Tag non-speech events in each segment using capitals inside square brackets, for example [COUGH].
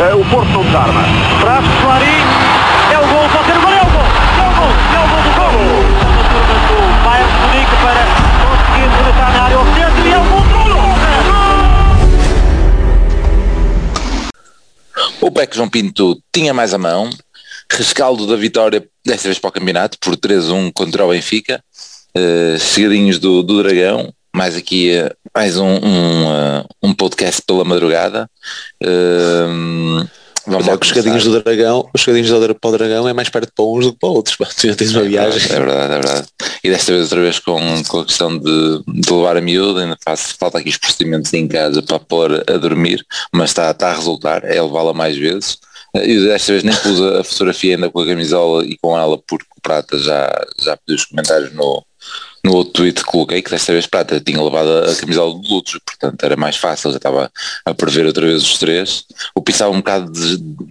Uh, o Porto não desarma. Traz Clarim. É o gol, pode ser o gol, é o gol. É o gol, é o gol do gol. Do Bayern de Munique para conseguir rematar na área oficial e é o gol do O Peck João Pinto tinha mais a mão, rescaldo da vitória desta vez para o campeonato por 3-1 contra o Benfica, uh, chegadinhos do, do Dragão, mais aqui mais um, um, uh, um, podcast pela madrugada. Uh, Vamos lá, os chegadinhos do Dragão, os chegadinhos do, para o Dragão é mais perto para uns do que para outros. [LAUGHS] Tu já tens uma é viagem. Verdade, é verdade, é verdade. E desta vez outra vez com, com a questão de, de levar a miúda, ainda faço, falta aqui os procedimentos em casa para pôr a dormir, mas está, está a resultar, é levá-la mais vezes. E desta vez nem pus a fotografia ainda com a camisola e com ela porque o Prata já, já pediu os comentários no, no outro tweet que coloquei que desta vez Prata tinha levado a camisola de lutos, portanto era mais fácil, já estava a prever outra vez os três. O Pi estava um bocado,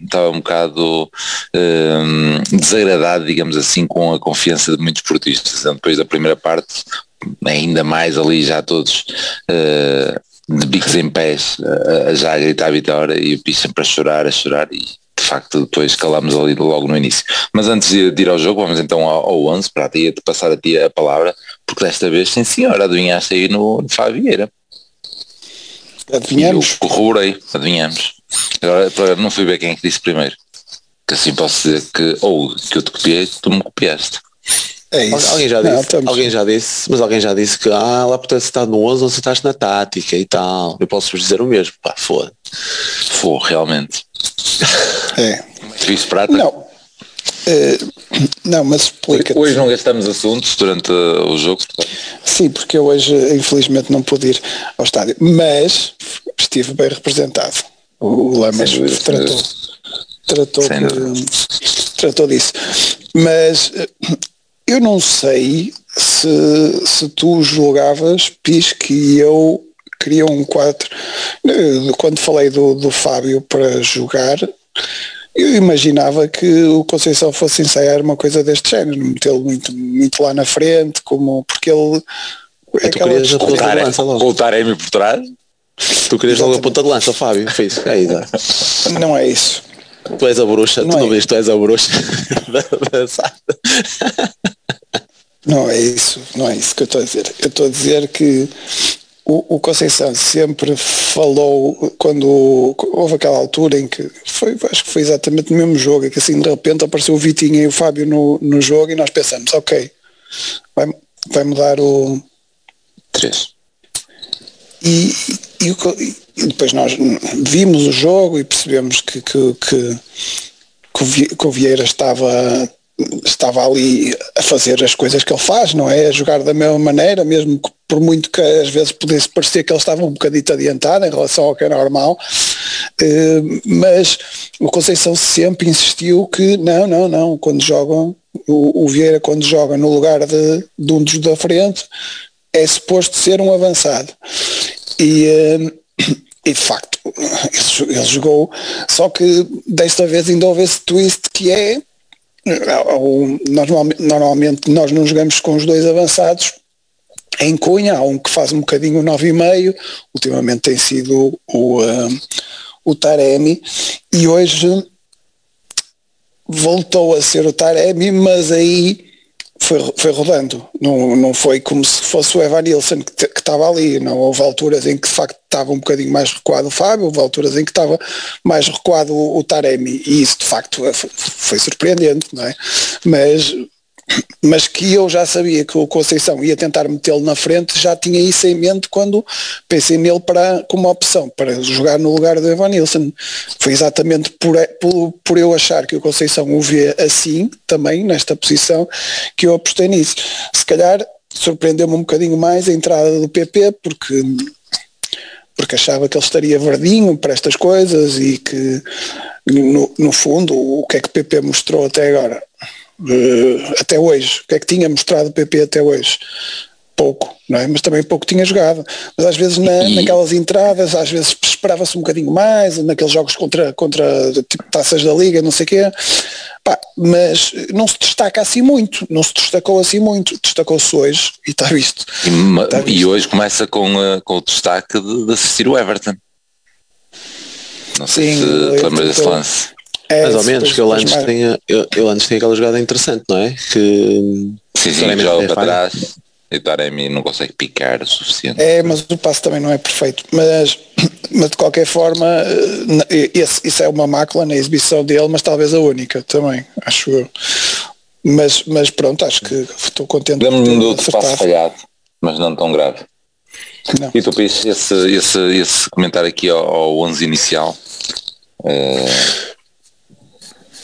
estava um bocado hum, desagradado, digamos assim, com a confiança de muitos portistas. Então, depois da primeira parte, ainda mais ali já todos uh, de bicos em pés, uh, já a gritar a vitória e o Pi sempre a chorar, a chorar e de facto depois calamos ali logo no início. Mas antes de, de ir ao jogo, vamos então ao, ao 11 para te passar a ti a palavra, porque desta vez, sim senhora, adivinhaste aí no, no Fabieira. Adivinhamos? Eu corroborei, adivinhamos. Agora, agora não fui ver quem é que disse primeiro. Que assim posso dizer que, ou que eu te copiei, tu me copiaste. É isso. Alguém já disse, não, alguém já disse, mas alguém já disse que ah, lá portanto se está no 11 ou se estás na tática e tal. Eu posso vos dizer o mesmo, pá, foda. Foi, realmente. É. Fiz prata? Não. É, não, mas explica Hoje não gastamos assuntos durante o jogo. Sim, porque eu hoje infelizmente não pude ir ao estádio, mas estive bem representado. O Lamas tratou, tratou, tratou disso. Mas eu não sei se, se tu julgavas, Pis, que eu queria um 4. Quando falei do, do Fábio para jogar, eu imaginava que o Conceição fosse ensaiar uma coisa deste género, metê-lo muito, muito lá na frente, como porque ele. É tu querias a ponta de lança logo. Voltar a por trás? Tu querias logo a ponta de lança, Fábio, fez. Aí, dá. Não é isso. Tu és a bruxa, não tu é. não vês, tu és a bruxa [LAUGHS] Não é isso, não é isso que eu estou a dizer. Eu estou a dizer que o, o, Conceição sempre falou quando houve aquela altura em que foi, acho que foi exatamente no mesmo jogo, em que assim de repente apareceu o Vitinho e o Fábio no, no jogo e nós pensamos, ok, vai, vai mudar o 3. E, e, e, depois nós vimos o jogo e percebemos que, que, que, que o Vieira estava estava ali a fazer as coisas que ele faz, não é? A jogar da mesma maneira, mesmo que por muito que às vezes pudesse parecer que ele estava um bocadito adiantado em relação ao que é normal, eh, mas o Conceição sempre insistiu que não, não, não, quando jogam, o, o Vieira quando joga no lugar de, de um dos da frente, é suposto ser um avançado. E, eh, e de facto, ele, ele jogou, só que desta vez ainda houve esse twist que é normalmente, nós não jogamos com os dois avançados. Em Cunha, há um que faz um bocadinho o 9,5, ultimamente tem sido o, o Taremi, e hoje voltou a ser o Taremi, mas aí foi, foi rodando, não, não foi como se fosse o Evan Nilsson que estava ali, não. Houve alturas em que de facto estava um bocadinho mais recuado o Fábio, houve alturas em que estava mais recuado o, o Taremi. E isso de facto foi, foi surpreendente, não é? Mas mas que eu já sabia que o Conceição ia tentar metê-lo na frente, já tinha isso em mente quando pensei nele para, como opção, para jogar no lugar do Evan Nilsson. Foi exatamente por, por, por eu achar que o Conceição o vê assim, também, nesta posição, que eu apostei nisso. Se calhar surpreendeu-me um bocadinho mais a entrada do PP, porque porque achava que ele estaria verdinho para estas coisas e que no, no fundo o que é que o PP mostrou até agora até hoje. O que é que tinha mostrado o PP até hoje? Pouco, não é? Mas também pouco tinha jogado. Mas às vezes na, naquelas entradas, às vezes esperava-se um bocadinho mais, naqueles jogos contra, contra tipo, taças da liga, não sei o quê. Pá, mas não se destaca assim muito, não se destacou assim muito, destacou-se hoje e está visto. E, está visto. e hoje começa com, uh, com o destaque de, de assistir o Everton. Não sei Sim, se lembras desse lance. É, Mais ou menos, que ele antes, mais- tinha, ele, ele antes tinha aquela jogada interessante, não é? Que Sim, sim, Taremi joga para falha. trás e o Taremi não consegue picar o suficiente. É, mas o passo também não é perfeito. Mas, [CLEARS THROAT] mas de qualquer forma, eh, esse, isso é uma mácula na exibição dele, mas talvez a única também, acho eu. Mas, mas pronto, acho que estou contente Lembro-me do outro passo falhado, mas não tão grave. Não. E tu esse, esse, esse comentário aqui ao, ao 11 inicial. eh,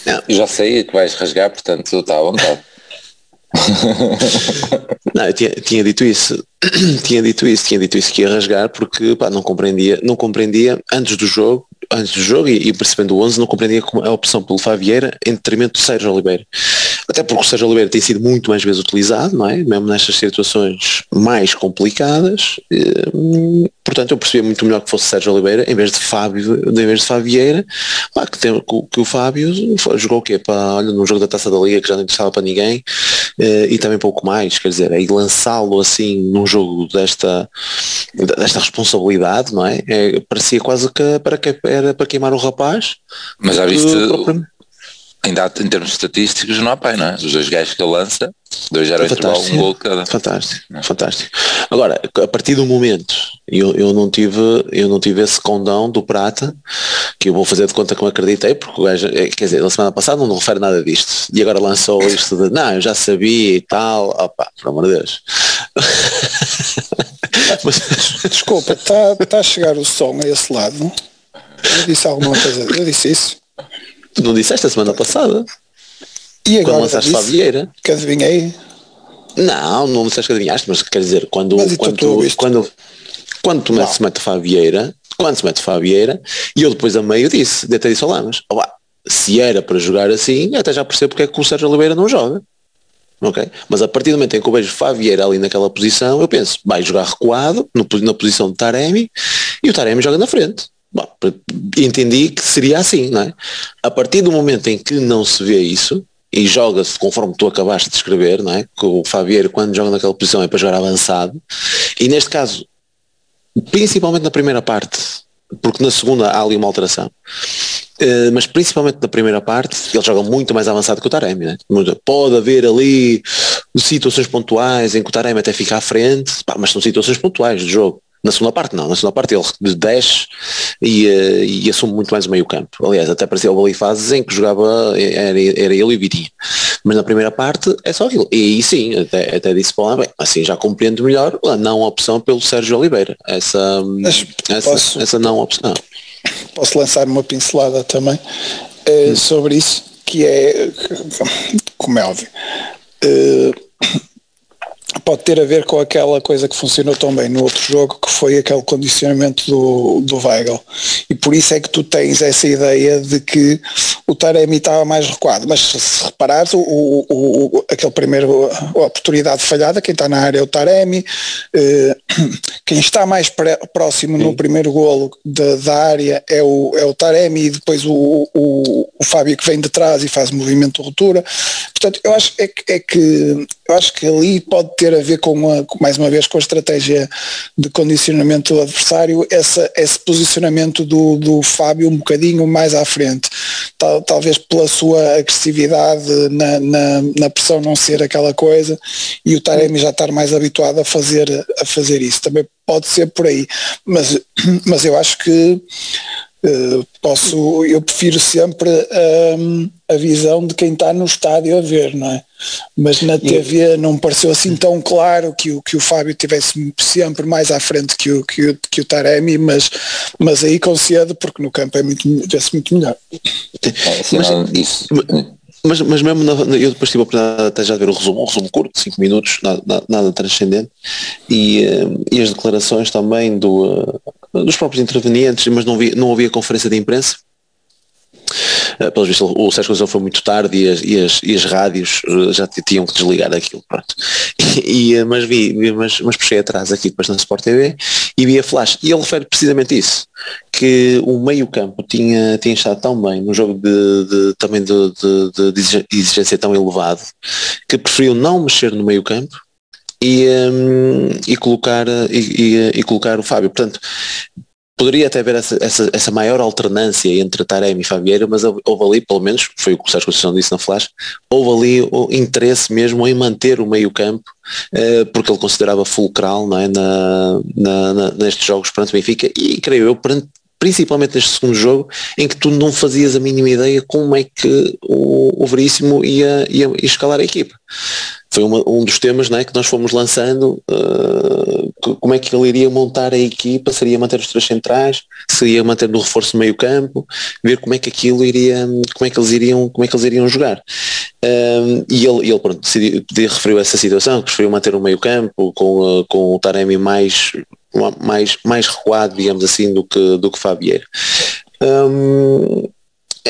Não. já sei que vais rasgar, portanto está à vontade. [LAUGHS] Não, eu tinha, tinha dito isso, [CLEARS THROAT] tinha dito isso, tinha dito isso que ia rasgar porque pá, não compreendia, não compreendia antes do jogo, antes do jogo e, e percebendo o 11, não compreendia como a opção pelo Favieira em detrimento do Sérgio Oliveira. Até porque o Sérgio Oliveira tem sido muito mais vezes utilizado, não é? Mesmo nestas situações mais complicadas. eh, portanto, eu percebia muito melhor que fosse Sérgio Oliveira em vez de Fábio, em vez de Favieira, pá, que, tem, que, o- que o Fábio jogou o quê? Para, olha, num jogo da Taça da Liga que já não interessava para ninguém eh, e também pouco mais, quer dizer, aí lançá-lo assim num jogo desta, desta responsabilidade, não é? É, parecia quase que para que era para queimar o rapaz. Mas já viste, propriamente- ainda há- em termos estatísticos não há pai, não é? Os dois gajos que ele lança, dois já era intervalo, um Fantástico. gol cada. Fantástico, fantástico. Agora, a partir do momento, eu, eu não tive, eu não tive esse condão do Prata, que eu vou fazer de conta que me acreditei, porque o gajo, é, quer dizer, na semana passada não refere nada disto, e agora lançou isto de, não, eu já sabia e tal, opá, por amor de Deus. [LAUGHS] Mas, Desculpa, está tá a chegar o som a esse lado? Eu disse alguma coisa, eu disse isso. Tu não disseste a semana passada, E quando agora lançaste disse Fabieira? que adivinhei. Não, não disseste que adivinhaste, mas quer dizer, quando, Mas quando, tu quando, quando tu metes, se mete Fabieira, quando se mete Fabieira, e eu depois a meio disse, até disse ao Lamas, "Opá, se era para jogar assim, até já percebo porque é que o Sérgio Oliveira não joga. Ok? Mas a partir do momento em que eu vejo Favieira ali naquela posição, eu penso, vai jogar recuado, no- na posição de Taremi, e o Taremi joga na frente. Bom, entendi que seria assim, não é? A partir do momento em que não se vê isso, e joga-se conforme tu acabaste de escrever, não é? Que o Fabier quando joga naquela posição é para jogar avançado, e neste caso, principalmente na primeira parte, porque na segunda há ali uma alteração, eh, mas principalmente na primeira parte, ele joga muito mais avançado que o Taremi? Muito- Pode haver ali situações pontuais em que o Taremi até fica à frente, mas são situações pontuais do jogo. Na segunda parte não, na segunda parte ele desce e, eh, e assume muito mais o meio campo. Aliás, até parecia houve ali fases em que jogava, era, era ele e o Vitinho. Mas na primeira parte é só aquilo. E aí sim, até, até disse para lá, bem, assim já compreendo melhor a não opção pelo Sérgio Oliveira. Essa, Mas essa, posso- essa não opção. posso lançar uma pincelada também eh, sobre isso, que é, como é óbvio, eh, pode ter a ver com aquela coisa que funcionou tão bem no outro jogo, que foi aquele condicionamento do, do Weigl. E por isso é que tu tens essa ideia de que o Taremi estava mais recuado. Mas se reparares, o, o, o, aquele primeiro a oportunidade falhada, quem está na área é o Taremi, eh, [CLEARS THROAT] quem está mais pré- próximo no primeiro golo da, da área é o, é o Taremi e depois o, o, o Fábio que vem de trás e faz movimento de ruptura. Portanto, eu acho é que, é que eu acho que ali pode ter a ver com, mais uma vez com a estratégia de condicionamento do adversário, essa, esse posicionamento do, do Fábio um bocadinho mais à frente, Tal, talvez pela sua agressividade na, na, na, pressão não ser aquela coisa e o Taremi já estar mais habituado a fazer, a fazer isso. Também pode ser por aí, mas, [CLEARS THROAT] mas eu acho que posso, eu prefiro sempre um, a visão de quem está no estádio a ver, não é? Mas na TV não me pareceu assim tão claro que o, que o Fábio tivesse sempre mais à frente que o, que o, que o Taremi, mas, mas aí concedo porque no campo é muito, vê-se muito melhor. É, assim, mas, não, isso, mas, mas mesmo na, eu depois tive a oportunidade até já de ver o resumo, um resumo curto, 5 minutos, nada, nada, transcendente, e, e as declarações também do, dos próprios intervenientes, mas não, vi, não havia conferência de imprensa. Uh, pelos vistos, o Sérgio Conceição foi muito tarde e as, e as, e as rádios já tinham que desligar aquilo. Pronto. [LAUGHS] E, mas vi, vi mas, mas puxei atrás aqui depois na Sport TV e vi a flash. E ele refere precisamente isso, que o meio campo tinha, tinha estado tão bem no jogo de, de também de, de, de, exigência tão elevado que preferiu não mexer no meio campo e, um, e, colocar, e, e, e, colocar o Fábio. Portanto, poderia até haver essa, essa, essa, maior alternância entre Taremi e Fabieira, mas houve ali, pelo menos, foi o que o Sérgio Conceição disse na Flash, houve ali o interesse mesmo em manter o meio campo, eh, porque ele considerava fulcral não é, na, na, na, nestes jogos perante o Benfica e creio eu perante principalmente neste segundo jogo, em que tu não fazias a mínima ideia como é que o, o Veríssimo ia, ia, ia escalar a equipa. Foi uma, um dos temas né, que nós fomos lançando, uh, como é que ele iria montar a equipa, seria manter os três centrais, seria manter no reforço meio campo, ver como é que aquilo iria, como é que eles iriam, como é que eles iriam jogar. Um, eh, e ele, ele pronto, decidiu, referiu essa situação, que preferiu manter o meio campo com, uh, com o Taremi mais mais, mais recuado, digamos assim, do que, do que Fabieira. Um,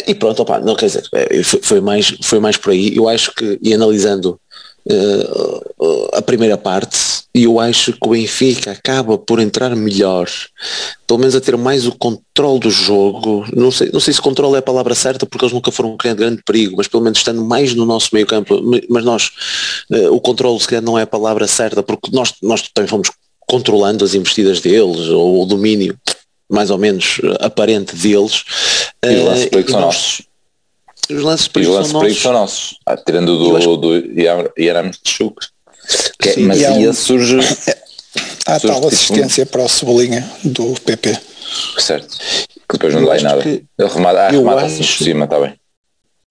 e pronto, opa, não quer dizer, é, foi, foi, mais, foi mais por aí. Eu acho que, e analisando uh, a primeira parte, eu acho que o Benfica acaba por entrar melhor, pelo menos a ter mais o controle do jogo. Não sei, não sei se controle é a palavra certa, porque eles nunca foram criando grande perigo, mas pelo menos estando mais no nosso meio campo, mas nós, uh, o controle se calhar não é a palavra certa, porque nós, nós também fomos controlando as investidas deles ou o domínio mais ou menos aparente deles. E perigos são nossos. Os lances perigos são, são nossos. Ah, tirando do, acho... do Yaram Chuk. É, mas aí um... surge. Há surge tal tipo... assistência para o Cebolinha do PP. Certo. Que depois não dá em nada. Que... Ele remata, ah, remata acho... por cima, está bem.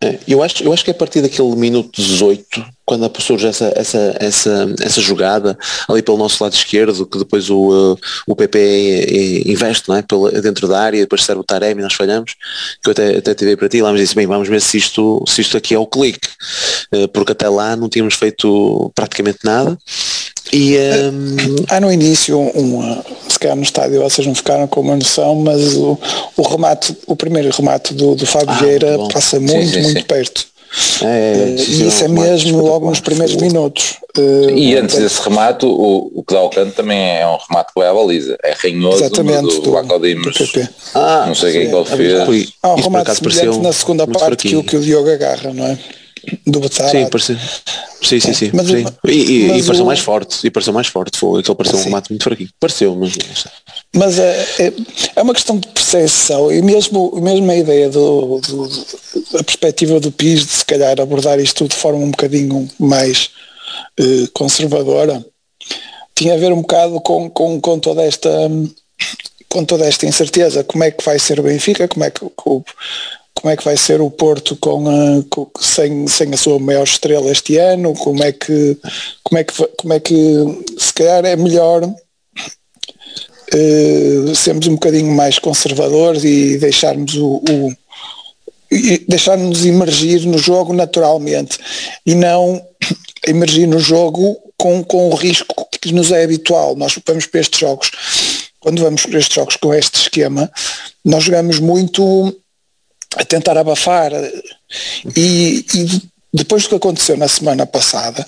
É, eu, acho, eu acho que é a partir daquele minuto 18, quando surge essa, essa, essa, essa jogada ali pelo nosso lado esquerdo, que depois o, uh, o PP investe não é? Pela, dentro da área, depois serve o Taremi, nós falhamos, que eu até, até tive para ti lá, mas disse, bem, vamos ver se isto, se isto aqui é o clique, porque até lá não tínhamos feito praticamente nada. E, um... Há no início, um, se calhar no estádio vocês não ficaram com uma noção, mas o, o remate, o primeiro remate do, do Fábio ah, Vieira passa muito, sim, sim, muito sim. perto. É, é, e isso é mesmo logo nos primeiros minutos. E antes desse remate, o, o que dá ao canto também é um remate que vai à baliza. É ranhoso Exatamente, do, do, do Ah, não sei quem que ele fez. Há um remate semelhante na segunda parte que o, que o Diogo agarra, não é? Do Batar. Sim, pareceu. Sim, sim, sim. Mas, sim. E, e, mas e pareceu o... mais forte. E pareceu mais forte. Foi aquele pareceu sim. um mato muito fraquinho. Pareceu, mas. Mas é, é, é, uma questão de percepção e mesmo, mesmo a ideia do, do, a perspectiva do PIS de se calhar abordar isto de forma um bocadinho mais eh, conservadora tinha a ver um bocado com, com, com toda esta com toda esta incerteza, como é que vai ser o Benfica, como é que o, como é que vai ser o Porto com, a, com, sem, sem a sua maior estrela este ano, como é que como é que como é que se calhar é melhor uh, sermos um bocadinho mais conservadores e deixarmos o, o deixar-nos emergir no jogo naturalmente e não emergir no jogo com, com o risco que nos é habitual. Nós vamos para estes jogos, quando vamos para estes jogos com este esquema, nós jogamos muito a tentar abafar. E, e, depois do que aconteceu na semana passada,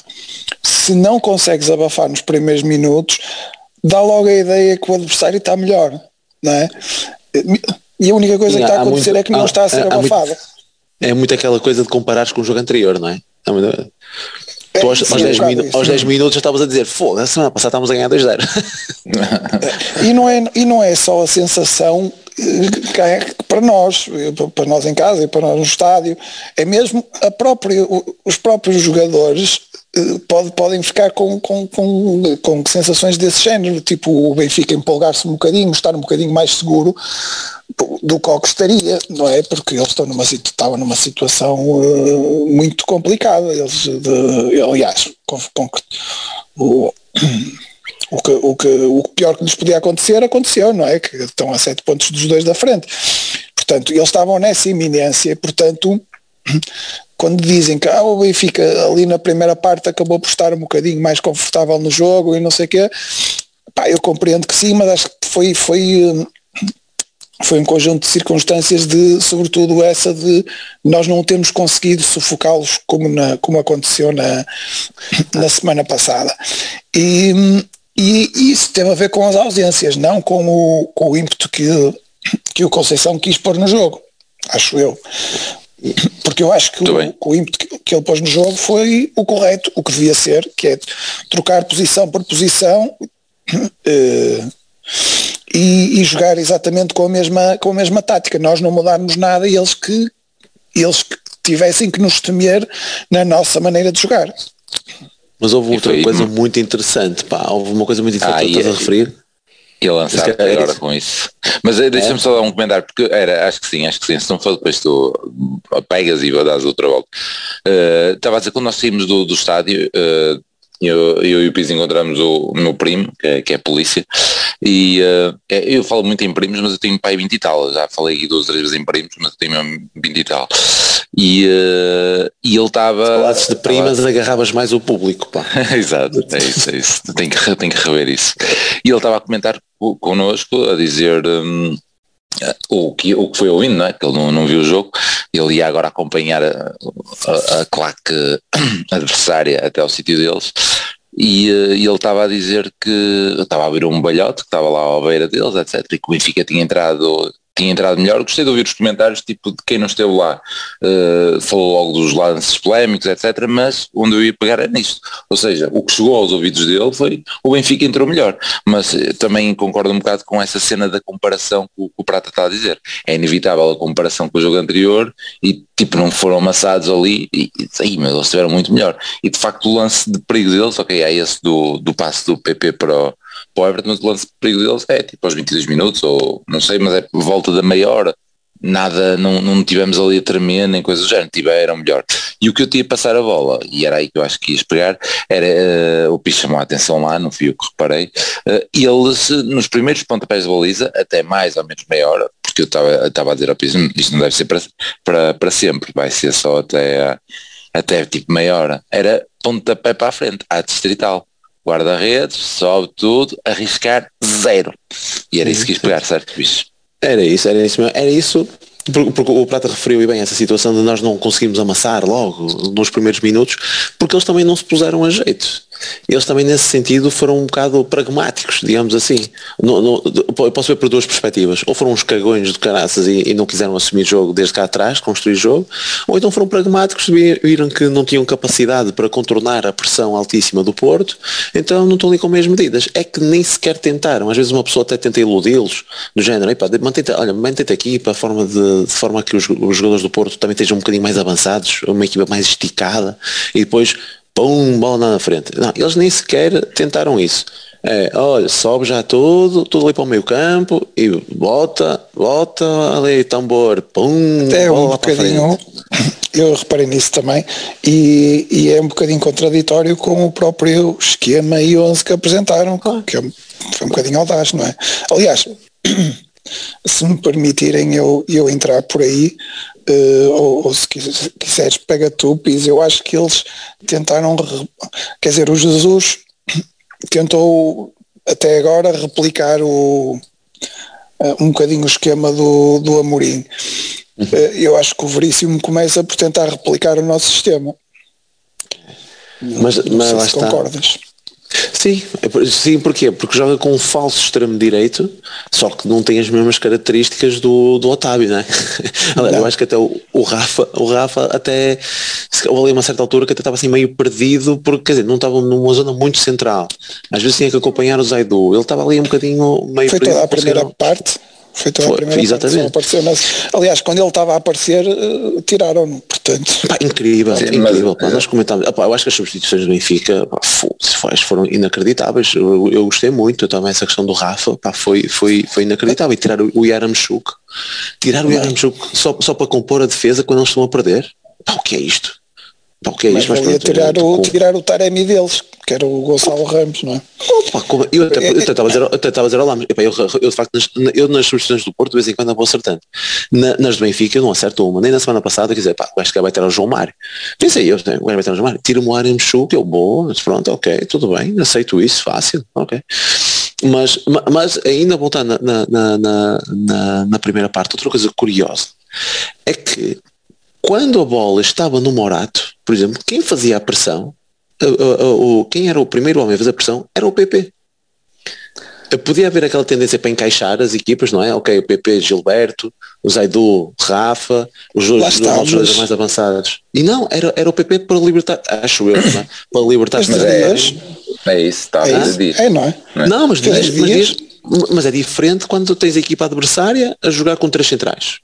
se não consegues abafar nos primeiros minutos, dá logo a ideia que o adversário está melhor, não é? E a única coisa que está a acontecer muito, é que não há, está a ser abafada. Muito, é muito aquela coisa de comparares com o jogo anterior, não é? É, tu aos, aos, 10 minu aos 10 minutos já estavas a dizer, foda, a semana passada estávamos a ganhar 2-0. [LAUGHS] e, não é, e não é só a sensação é para nós, para nós em casa e para nós no estádio, é mesmo a própria, os próprios jogadores eh, pode, podem ficar com, com, com, com sensações desse género, tipo o Benfica empolgar-se um bocadinho, estar um bocadinho mais seguro do que estaria, não é? Porque eles estão numa, estavam numa situação uh, muito complicada. Eles, de, aliás, com, com, o, o que, o, que, o pior que lhes podia acontecer aconteceu, não é? Que estão a sete pontos dos dois da frente. Portanto, eles estavam nessa iminência, portanto, [CLEARS THROAT] quando dizem que ah, o Benfica ali na primeira parte acabou por estar um bocadinho mais confortável no jogo e não sei o quê, pá, eu compreendo que sim, mas acho que foi, foi, [CLEARS THROAT] foi um conjunto de circunstâncias de, sobretudo essa de nós não temos conseguido sufocá-los como, na, como aconteceu na, [CLEARS THROAT] na semana passada. E, e, isso teve a ver com as ausências, não com o, com o ímpeto que, que o Conceição quis pôr no jogo, acho eu. Porque eu acho que o, o, ímpeto que, que ele pôs no jogo foi o correto, o que devia ser, que é trocar posição por posição uh, e, e, e, jogar exatamente com a, mesma, com a mesma tática. Nós não mudarmos nada e eles que, eles que tivessem que nos temer na nossa maneira de jogar. Mas houve outra coisa muito interessante, pá, houve uma coisa muito interessante ah, que estás a referir. E lançar é agora com isso. Mas eh, deixa-me é. só dar um comentário, porque era, acho que sim, acho que sim. Se não for depois tu pegas e vou dar outra volta. Uh, estava a dizer, quando nós saímos do, do estádio, uh, eu, eu e o Pis encontramos o, meu primo, que é, que é polícia, e uh, eu falo muito em primos, mas eu tenho pai 20 e tal, já falei aqui duas, três vezes em primos, mas eu tenho mesmo 20 e tal. E, uh, e ele estava... Falasses de primas, tava... agarravas mais o público, pá. [LAUGHS] Exato, é isso, é isso, tem que, tem que rever isso. E ele estava a comentar connosco, a dizer... Um, o que, o que foi ouvindo, é? que ele não, não viu o jogo, ele ia agora acompanhar a, a, a claque [COUGHS] adversária até ao sítio deles e, eh, e ele estava a dizer que estava a ver um balhote que estava lá à beira deles, etc. E que o Benfica tinha entrado tinha entrado melhor. Gostei de ouvir os comentários, tipo, de quem não esteve lá, uh, falou logo dos lances polémicos, etc. Mas onde eu ia pegar é nisto. Ou seja, o que chegou aos ouvidos dele foi o Benfica entrou melhor. Mas uh, também concordo um bocado com essa cena da comparação que o, que o Prata está a dizer. É inevitável a comparação com o jogo anterior e tipo não foram amassados ali e, e aí, mas eles estiveram muito melhor. E de facto o lance de perigo deles, ok, é esse do, do passe do PP para o para o Everton, o lance de perigo deles é tipo aos 22 minutos, ou não sei, mas é volta da meia hora. Nada, não, não tivemos ali a tremer, nem coisa do género, tiveram melhor. E o que eu tinha a passar a bola, e era aí que eu acho que ias pegar, era uh, o Pis chamou a atenção lá, não fui eu que reparei, uh, eles nos primeiros pontapés de baliza, até mais ou menos meia hora, porque eu estava a dizer ao hum, isto não deve ser para, para, para sempre, vai ser só até, até tipo meia hora, era pontapé para a frente, à distrital guarda-redes, sobe tudo, arriscar zero. E era isso que quis pegar, certo, bicho? Era isso, era isso mesmo. Era isso porque o Prata referiu e bem essa situação de nós não conseguimos amassar logo nos primeiros minutos, porque eles também não se puseram a jeito. Eles também nesse sentido foram um bocado pragmáticos, digamos assim. Eu posso ver por duas perspectivas. Ou foram uns cagões de caraças e, e, não quiseram assumir jogo desde cá atrás, construir jogo, ou então foram pragmáticos, viram que não tinham capacidade para contornar a pressão altíssima do Porto, então não estão ali com as medidas. É que nem sequer tentaram. Às vezes uma pessoa até tenta iludi-los, do género, mantém-te, olha, mantém-te aqui para a forma de de forma que os, os, jogadores do Porto também estejam um bocadinho mais avançados, uma equipa mais esticada e depois, pum, bola na frente. Não, eles nem sequer tentaram isso. É, olha, sobe já tudo, tudo ali para o meio campo e bota, bota ali tambor, pum, é um bocadinho, [LAUGHS] eu reparei nisso também, e, e, é um bocadinho contraditório com o próprio esquema e 11 que apresentaram, que é, foi um bocadinho audaz, não é? Aliás, [CLEARS THROAT] se me permitirem eu, eu entrar por aí, uh, ou, ou, se quiseres pega tu, Pis, eu acho que eles tentaram, quer dizer, o Jesus [COUGHS] tentou até agora replicar o, uh, um bocadinho o esquema do, do Amorim. Uhum. Uh, eu acho que o Veríssimo começa por tentar replicar o nosso sistema. Mas, mas se concordas. Sim, é sim, porquê? Porque joga com um falso extremo direito, só que não tem as mesmas características do, do Otávio, não é? [LAUGHS] Não. Eu acho que até o, o Rafa, o Rafa até houve ali uma certa altura que até estava assim meio perdido, porque quer dizer, não estava numa zona muito central. Às vezes tinha que acompanhar o Zaidu. Ele estava ali um bocadinho meio Foi toda a primeira parte foi toda a primeira exatamente. Apareceu aliás, quando ele estava a aparecer, uh, tiraram-no, portanto. Pá, incrível, Sim, incrível. Mas, pá, nós comentámos, pá, eu acho que as substituições do Benfica pá, foram inacreditáveis. Eu, eu, gostei muito também essa questão do Rafa, pá, foi, foi, foi inacreditável. E tirar o, o Yaramchuk, tirar o Yaramchuk só, só para compor a defesa quando eles estão a perder. Pá, o que é isto? O que é mas? Mas pronto, tirar, o, tirar o Taremi deles, que era o Gonçalo Ramos, não é? Opa, como, eu até estava a dizer, ao Lamos, eu, eu, de facto, nas, eu nas substituições do Porto, de vez em quando vou acertando. Na, nas do Benfica eu não acerto uma, nem na semana passada, quer dizer, pá, acho que vai ter o João Mário. Pensei eu, né, vai ter o João Mário, tira-me o Arem que eu boa, mas pronto, ok, tudo bem, aceito isso, fácil, ok. Mas, mas ainda voltando na, na, na, na, na primeira parte, outra coisa curiosa é que quando a bola estava no Morato, por exemplo, quem fazia a pressão, o, quem era o primeiro homem a fazer a pressão era o PP. Podia haver aquela tendência para encaixar as equipas, não é? Ok, o PP, Gilberto, o Zaidu, Rafa, os outros jogadores mais avançados. E não, era, era o PP para libertar, acho eu, para libertar as é, é isso, está é, isso. é, não é? Não, mas diz, mas diz, mas é diferente quando tens a equipa adversária a jogar com três centrais.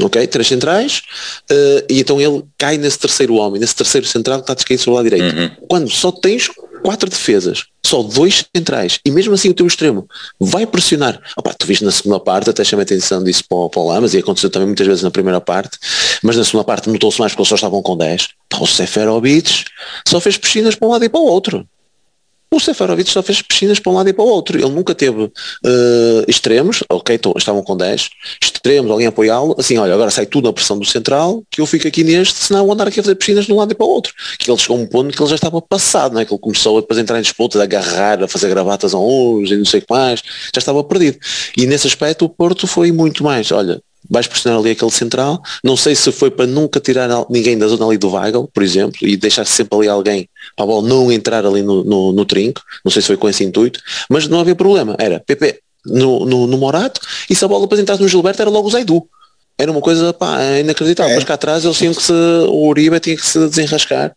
Ok? Três centrais, uh, e então ele cai nesse terceiro homem, nesse terceiro central que está descaído sobre o lado direito. Uhum. Quando só tens quatro defesas, só dois centrais, e mesmo assim o teu extremo vai pressionar. Opa, tu viste na segunda parte, até chamei a atenção disso para, para o Lamas, e aconteceu também muitas vezes na primeira parte, mas na segunda parte notou-se mais porque eles só estavam com 10. Pá, o Seferovic só fez piscinas para um lado e para o outro. O Seferovic só fez piscinas para um lado e para o outro. Ele nunca teve uh, extremos, ok, estavam com 10, extremos, alguém apoiá-lo, assim, olha, agora sai tudo na pressão do central, que eu fico aqui neste, senão vou andar aqui a fazer piscinas de um lado e para o outro. Que ele chegou a um ponto que ele já estava passado, é? que ele começou a depois entrar em disputas, a agarrar, a fazer gravatas a uns e não sei o que mais, já estava perdido. E nesse aspecto o Porto foi muito mais, olha, vais pressionar ali aquele central. Não sei se foi para nunca tirar ninguém da zona ali do Weigl, por exemplo, e deixar sempre ali alguém para a bola não entrar ali no, no, no, trinco. Não sei se foi com esse intuito, mas não havia problema. Era PP no, no, no Morato e se a bola depois entrasse no Gilberto era logo o Zaidu era uma coisa pá, inacreditável. É. Mas cá atrás eles tinham que se, o Uribe tinha que se desenrascar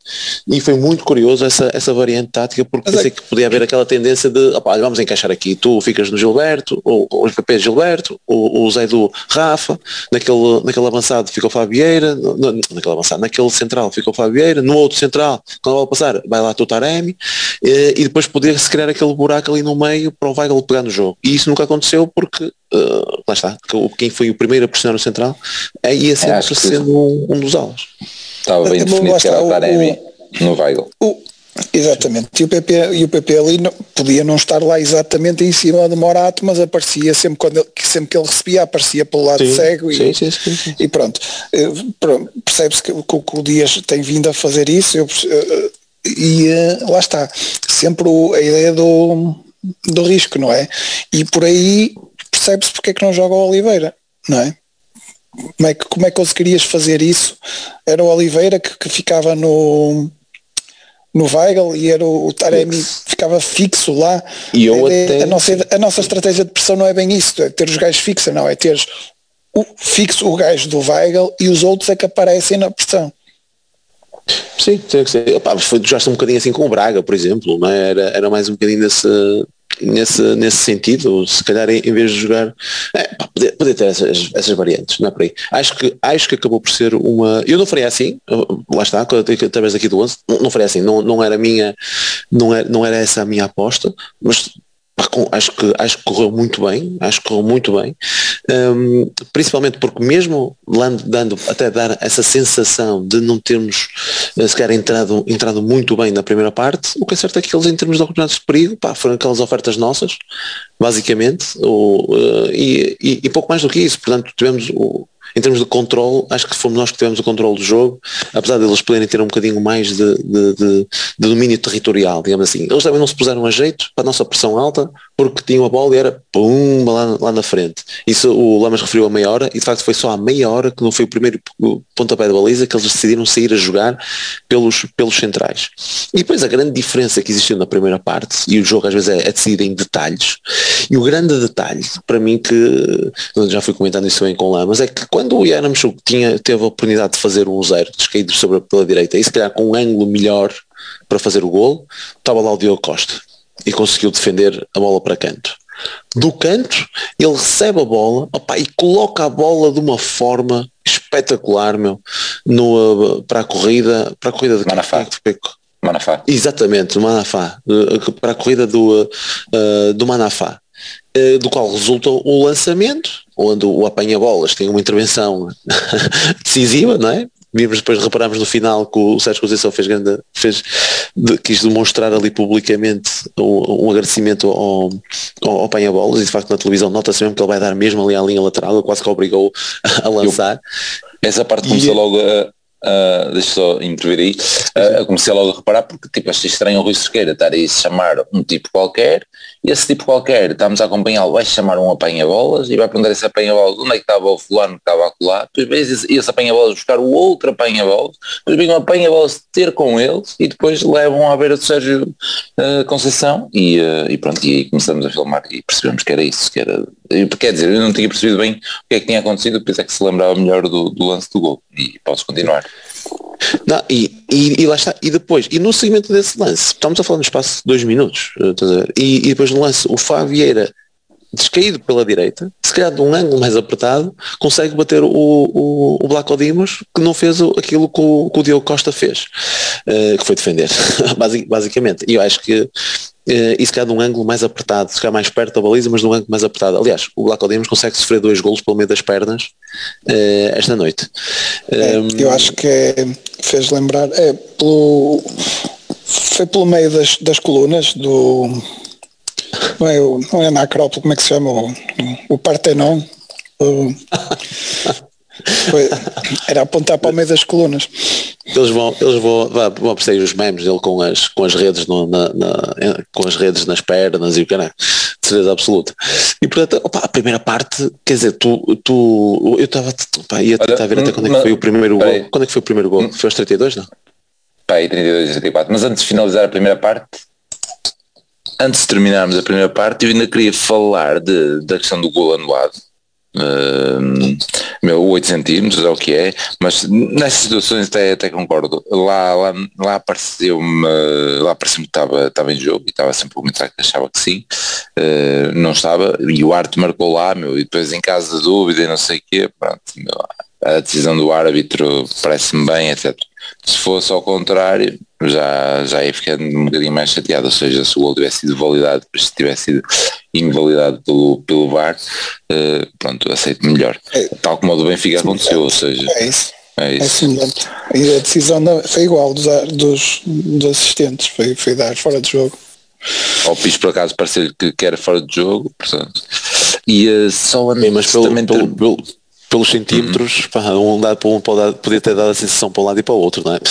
e foi muito curioso essa, essa variante tática porque pensei é que podia haver aquela tendência de opá, vamos encaixar aqui, tu ficas no Gilberto, ou, ou o PP Gilberto, o, o Zé do Rafa, naquele, naquele avançado ficou Fabieira, no, naquele avançado, naquele central ficou Fabieira, no outro central, quando ela passar, vai lá tu Taremi, e, e depois poder-se criar aquele buraco ali no meio para o Weigl pegar no jogo. E isso nunca aconteceu porque uh, lá está, quem foi o primeiro a pressionar o central, aí ia sempre sendo um, um, dos alas. Estava bem definido que era o Taremi no Weigl. Exatamente, e o PP, e o PP ali não, podia não estar lá exatamente em cima do Morato, mas aparecia sempre, quando ele, sempre que ele recebia, aparecia pelo lado sim, cego e, sim, sim, e pronto. Eh, pronto Percebe-se que, que, que, o Dias tem vindo a fazer isso eu, eh, e lá está, sempre a ideia do, do risco, não é? E por aí percebe-se porque é que não joga o Oliveira, não é? Como é que, como é que conseguirias fazer isso? Era o Oliveira que, que ficava no no Weigl e era o, o Taremi fixo. ficava fixo lá. E eu é, até... a, nossa, a nossa estratégia de pressão não é bem isso, é ter os gajos fixos, não, é ter o, fixo o gajo do Weigl e os outros é que aparecem na pressão. Sim, que ser. Opa, foi, já um bocadinho assim com o Braga, por exemplo, não é? era, era mais um bocadinho desse, nesse, nesse sentido, se calhar em, vez de jogar, é, poder, poder, ter essas, essas variantes, não é por aí. Acho que, acho que acabou por ser uma. Eu não faria assim, lá está, através daqui do 11, não, não faria assim, não, não era minha, não era, não era essa a minha aposta, mas acho que, acho que correu muito bem, acho que correu muito bem, um, principalmente porque mesmo dando, até dar essa sensação de não termos eh, sequer entrado, entrado muito bem na primeira parte, o que é certo é que eles em termos de oportunidades de perigo, pá, foram aquelas ofertas nossas, basicamente, uh, e, e, e, pouco mais do que isso, portanto tivemos o, em termos de controle, acho que fomos nós que tivemos o controle do jogo, apesar deles poderem ter um bocadinho mais de, de, de, de domínio territorial, digamos assim. Eles também não se puseram a jeito para a nossa pressão alta, porque tinham a bola e era pum, lá, lá na frente. Isso o Lamas referiu a meia hora, e de facto foi só a meia hora que não foi o primeiro pontapé da baliza que eles decidiram sair a jogar pelos, pelos centrais. E depois a grande diferença que existiu na primeira parte, e o jogo às vezes é, é decidido em detalhes, e o grande detalhe, para mim que, já fui comentando isso bem com o Lamas, é que quando o Yaramchuk tinha, teve a oportunidade de fazer um zero, descaído sobre pela direita, e se calhar com um ângulo melhor para fazer o gol, estava lá o Diogo Costa e conseguiu defender a bola para canto. Do canto, ele recebe a bola opa, e coloca a bola de uma forma espetacular, meu, no, para a corrida, para a corrida de Manafá. Manafá. Exatamente, Manafá, eh, para a corrida do, uh, do Manafá. Do qual resulta o lançamento, onde o apanha-bolas tem uma intervenção [LAUGHS] decisiva, não é? Vimos depois, reparamos no final que o Sérgio Conceição fez, grande, fez de, quis demonstrar ali publicamente um, um agradecimento ao, ao, ao apanha-bolas e de facto na televisão nota-se mesmo que ele vai dar mesmo ali à linha lateral, quase que obrigou a lançar. Eu, essa parte começou e, logo a, Uh, deixa só intervir aí, uh, comecei logo a reparar porque tipo achei estranho o Rui Cerqueira estar aí a chamar um tipo qualquer e esse tipo qualquer estamos a acompanhá-lo, vai chamar um apanha-bolas e vai perguntar esse apanha-bolas onde é que estava o fulano que estava a colar, depois vês esse, esse apanha-bolas buscar o outro apanha-bolas, depois vem um apanha-bolas ter com eles e depois levam à beira do Sérgio uh, Conceição e, e pronto, e aí começamos a filmar e percebemos que era isso, que era, quer dizer, eu não tinha percebido bem o que é que tinha acontecido, depois é que se lembrava melhor do, do lance do gol e posso continuar. Não, e, e, e, lá está, e depois, e no seguimento desse lance, estamos a falar no espaço de dois minutos, e, e depois no lance, o Fábio descaído pela direita, se calhar de um ângulo mais apertado, consegue bater o, o, o Odimos, que não fez aquilo que o, que o Diogo Costa fez, uh, que foi defender, [LAUGHS] basicamente. E eu acho que uh, isso calhar de um ângulo mais apertado, se calhar mais perto da baliza, mas de um ângulo mais apertado. Aliás, o Black Odimos consegue sofrer dois golos pelo meio das pernas uh, esta noite. É, um, eu acho que é, fez lembrar, é pelo foi pelo meio das, das colunas do não é, não é na Acrópole, como é que se chama? O, o Partenon. [LAUGHS] O, foi, era apontar para o meio das colunas. Eles vão, eles vão, vão perceber os memes dele com as, com as redes no, na, na, com as redes nas pernas e o caralho, de certeza absoluta. E portanto, opa, a primeira parte, quer dizer, tu, tu eu estava, ia tentar ver até quando é que foi o primeiro gol. Quando é que foi o primeiro gol? Foi aos 32, não? Pá, aí 32 e 34. Mas antes de finalizar a primeira parte, antes de terminarmos a primeira parte, eu ainda queria falar de, da questão do gol anulado. Meu, 8 centímetros é o que é, mas nessas situações até, até concordo. Lá, lá, lá apareceu-me lá apareceu que estava, estava em jogo e estava sempre a comentar que achava que sim, uh, não estava, e o Arte marcou lá, meu, e depois em caso de dúvida e não sei o quê, pronto, meu, a decisão do árbitro parece-me bem, etc. Se fosse ao contrário, já, já ia ficando um bocadinho mais chateado, ou seja, se o gol tivesse sido validado, se tivesse sido invalidado pelo, pelo VAR, uh, pronto, aceito melhor. É, Tal como o do Benfica aconteceu, ou seja. É isso. É isso. É e a decisão foi igual dos, dos, dos assistentes, foi, foi dar fora de jogo. Ao piso por acaso parecer que, que era fora de jogo, portanto. E uh, só a mas pelo, pelo, pelo, pelos centímetros, uhum. pá, um dado para um pode, podia ter dado a sensação para um lado e para o outro, não é? [LAUGHS]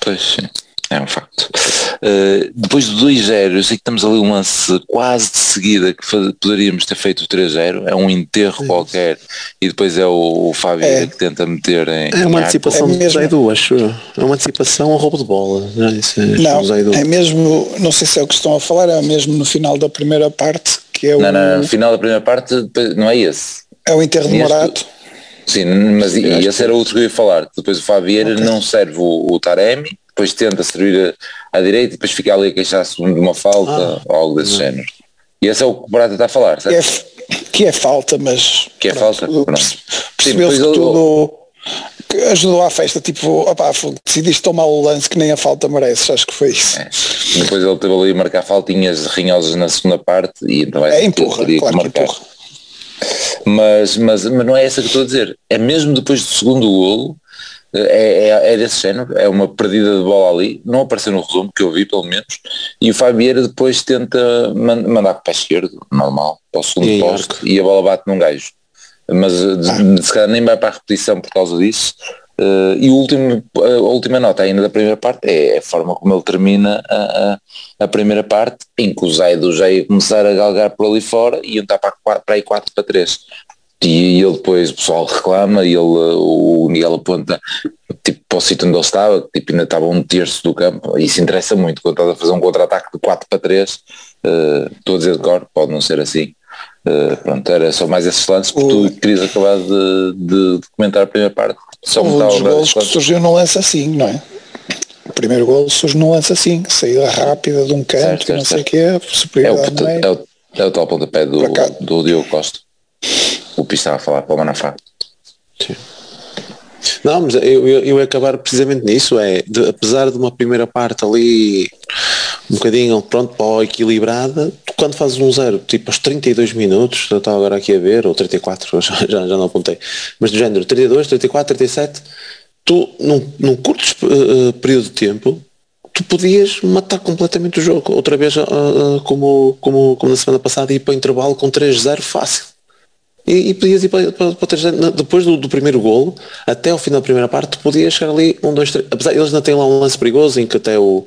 Pois sim. É um facto. Uh, depois do 2-0, eu sei que estamos ali um lance quase de seguida que poderíamos ter feito o 3-0, é um enterro é qualquer e depois é o, o Fábio é. que tenta meter em. É uma antecipação é mesmo... do acho. É uma antecipação ao roubo de bola. Não, é? Isso é, não é mesmo, não sei se é o que estão a falar, é mesmo no final da primeira parte que é o. Não, não, no final da primeira parte não é esse. É o enterro de Morato. Sim, mas e, esse era outro que eu ia falar. Depois o Fabieira okay. não serve o, o, Taremi, depois tenta servir à direita e depois fica ali a queixar-se de uma falta ah, ou algo desse não. género. E esse é o que o Barata está a falar, certo? Que é, que é falta, mas. Que é pronto, falta? Percebeu-se que tudo. Que ajudou à festa, tipo, opá, decidiste tomar o lance que nem a falta merece, acho que foi isso. É. Depois ele teve ali a marcar faltinhas rinhosas na segunda parte e então é, é empurra, claro que empurra. Mas, mas, mas não é essa que estou a dizer. É mesmo depois do segundo golo, é, é, é desse género, é uma perdida de bola ali, não apareceu no resumo que eu vi pelo menos, e o Fabieira depois tenta mandar para o pé esquerdo, normal, para o segundo e posto, arco. e a bola bate num gajo. Mas ah. se calhar nem vai para a repetição por causa disso, Uh, e o último, a última nota ainda da primeira parte é a forma como ele termina a, a, a primeira parte, em que o Zaido já ia começar a galgar por ali fora e entrar para, para aí 4 para 3. E ele depois, o pessoal reclama e ele, o Miguel aponta tipo, para o sítio onde ele estava, tipo, ainda estava um terço do campo, e isso interessa muito, quando estás a fazer um contra-ataque de 4 para 3, uh, eh, estou a dizer de cor, pode não ser assim. Uh, pronto, era só mais esses lances, porque o... tu querias acabar de, de, de comentar a primeira parte. Só um dos golos que surgiu no lance assim, não é? O primeiro gol surge no lance assim, saída rápida de um canto, certo, não sei o quê, superioridade é o, é, o, é o tal pontapé do, do Diogo Costa. O Pi estava a falar para o Manafá. Sim. Não, mas eu, eu, eu ia acabar precisamente nisso, é, de, apesar de uma primeira parte ali um bocadinho, pronto, para equilibrada, quando fazes um zero, tipo aos 32 minutos, eu estava agora aqui a ver, ou 34, [LAUGHS] já, já, não apontei, mas do género 32, 34, 37, tu num, num curto uh, período de tempo, tu podias matar completamente o jogo, outra vez uh, como, como, como na semana passada, ir para o intervalo com 3-0 fácil e, e podias ir para, para, para depois do, do, primeiro golo, até ao fim da primeira parte, podias chegar ali um, dois, três, apesar eles ainda têm lá um lance perigoso em que até o,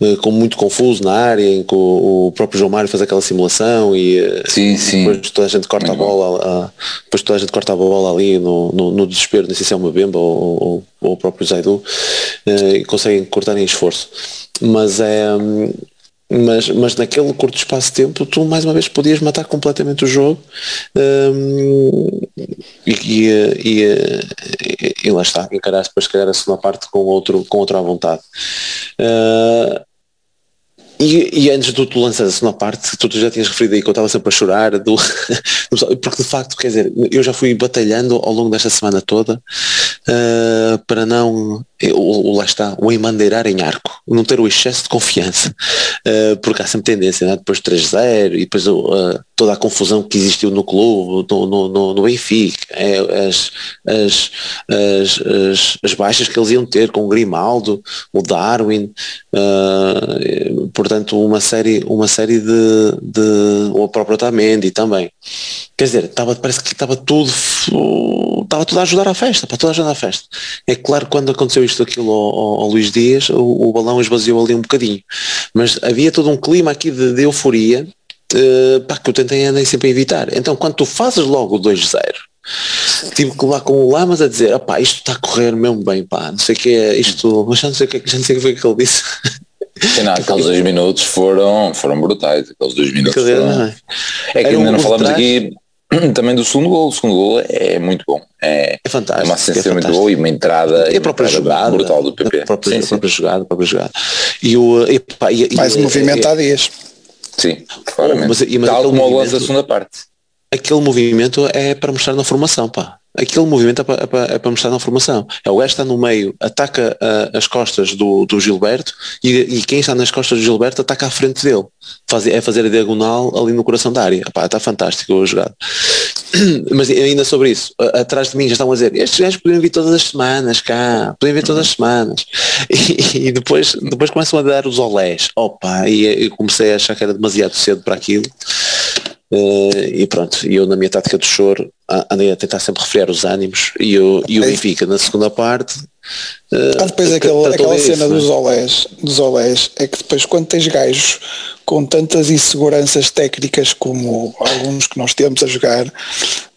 eh, com muito confuso na área, em que o, o próprio João Mário faz aquela simulação e, eh, sim, sim. depois toda a gente corta muito a bola, a, depois toda a gente corta a bola ali no, no, no desespero, não sei se é uma Bemba ou, ou, ou o próprio Zaidu, eh, e conseguem cortar em esforço. Mas é, hum, mas, mas naquele curto espaço de tempo tu mais uma vez podias matar completamente o jogo. Um, e, e, e, e, lá está, encaraste para calhar a segunda parte com outro com outra vontade. Uh, e, e, antes do tu lançar a segunda parte, tu, já tinhas referido aí que eu estava sempre a chorar, do, [LAUGHS] porque de facto, quer dizer, eu já fui batalhando ao longo desta semana toda uh, para não, o, lá está, o emandeirar em arco, não ter o excesso de confiança, uh, porque há sempre tendência, né? depois 3-0 e depois uh, toda a confusão que existiu no clube, no, no, no, no Benfica, é, as, as, as, as, as, baixas que eles iam ter com o Grimaldo, o Darwin, uh, portanto uma série, uma série de, de próprio Otamendi também. Quer dizer, tava, parece que estava tudo estava tudo a ajudar à festa, para tudo a ajudar à festa. É claro que quando aconteceu isto aquilo ao, ao, ao Luís Dias, o, o, balão esvaziou ali um bocadinho. Mas havia todo um clima aqui de, de euforia uh, pá, que eu tentei andar sempre a evitar. Então quando tu fazes logo o 2-0, tive que lá com o Lamas a dizer, pá, isto está a correr mesmo bem, pá, não sei o que é isto, mas já não sei o que, já não sei o que foi que ele disse. [LAUGHS] Sim, não, aqueles dois minutos foram, foram brutais, aqueles dois minutos foram... Não é? é que ainda um não falamos aqui [CLEARS THROAT] também do segundo gol, o segundo gol é muito bom, é, é fantástico, é uma assistência é muito boa e uma entrada, e a própria jogada brutal do PP. A própria, sim, a própria jogada, a própria jogada. E o, e, pá, e, Mais e, movimento há dias. Sim, claramente. Mas, mas Tal como o lance da segunda parte. Aquele movimento é para mostrar na formação, pá. Aquele movimento é para, é para, é mostrar na formação. É o gajo está no meio, ataca as costas do, do Gilberto e, e, quem está nas costas do Gilberto ataca à frente dele. Faz, é fazer a diagonal ali no coração da área. Epá, está fantástico a jogada. [CLEARS THROAT] Mas ainda sobre isso, atrás de mim já estavam a dizer, estes gajos podiam vir todas as semanas cá, podiam vir todas as semanas. [LAUGHS] E, e depois, depois começam a dar os olés. Opa, e eu comecei a achar que era demasiado cedo para aquilo. Uh, e pronto, eu na minha tática do choro andei a tentar sempre refriar os ânimos e, eu, e o é Benfica na segunda parte ah, depois aquela, aquela cena dos olés dos olés é que depois quando tens gajos com tantas inseguranças técnicas como alguns que nós temos a jogar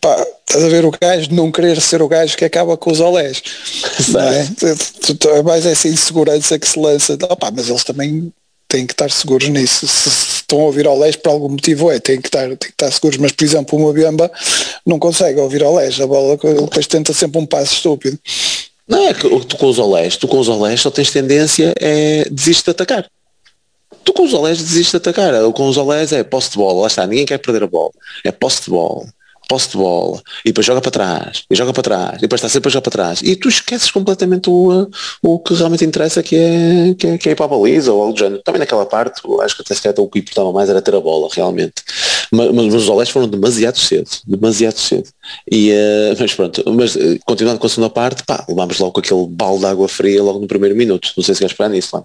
pá, estás a ver o gajo não querer ser o gajo que acaba com os olés não é? é mais essa insegurança que se lança mas eles também têm que estar seguros nisso. Se, se estão a ouvir ao leste por algum motivo é, têm que estar, têm que estar seguros. Mas, por exemplo, uma Biamba não consegue ouvir ao leste, a bola depois tenta sempre um passo estúpido. Não é que tu com os olés, tu com os olés só tens tendência é desistir de atacar. Tu com os olés desistes de atacar. Com os olés é posse de bola, lá está, ninguém quer perder a bola. É posse de bola posse de bola, e depois joga para trás, e joga para trás, e depois está sempre a jogar para trás, e tu esqueces completamente o, o que realmente interessa que é, que é, que é ir para a baliza ou algo do género. Também naquela parte, acho que até se o que importava mais era ter a bola, realmente. Mas, mas os olés foram demasiado cedo, demasiado cedo. E, uh, mas pronto, mas uh, continuando com a segunda parte, pá, levámos logo aquele balde de água fria logo no primeiro minuto. Não sei se queres esperar nisso lá.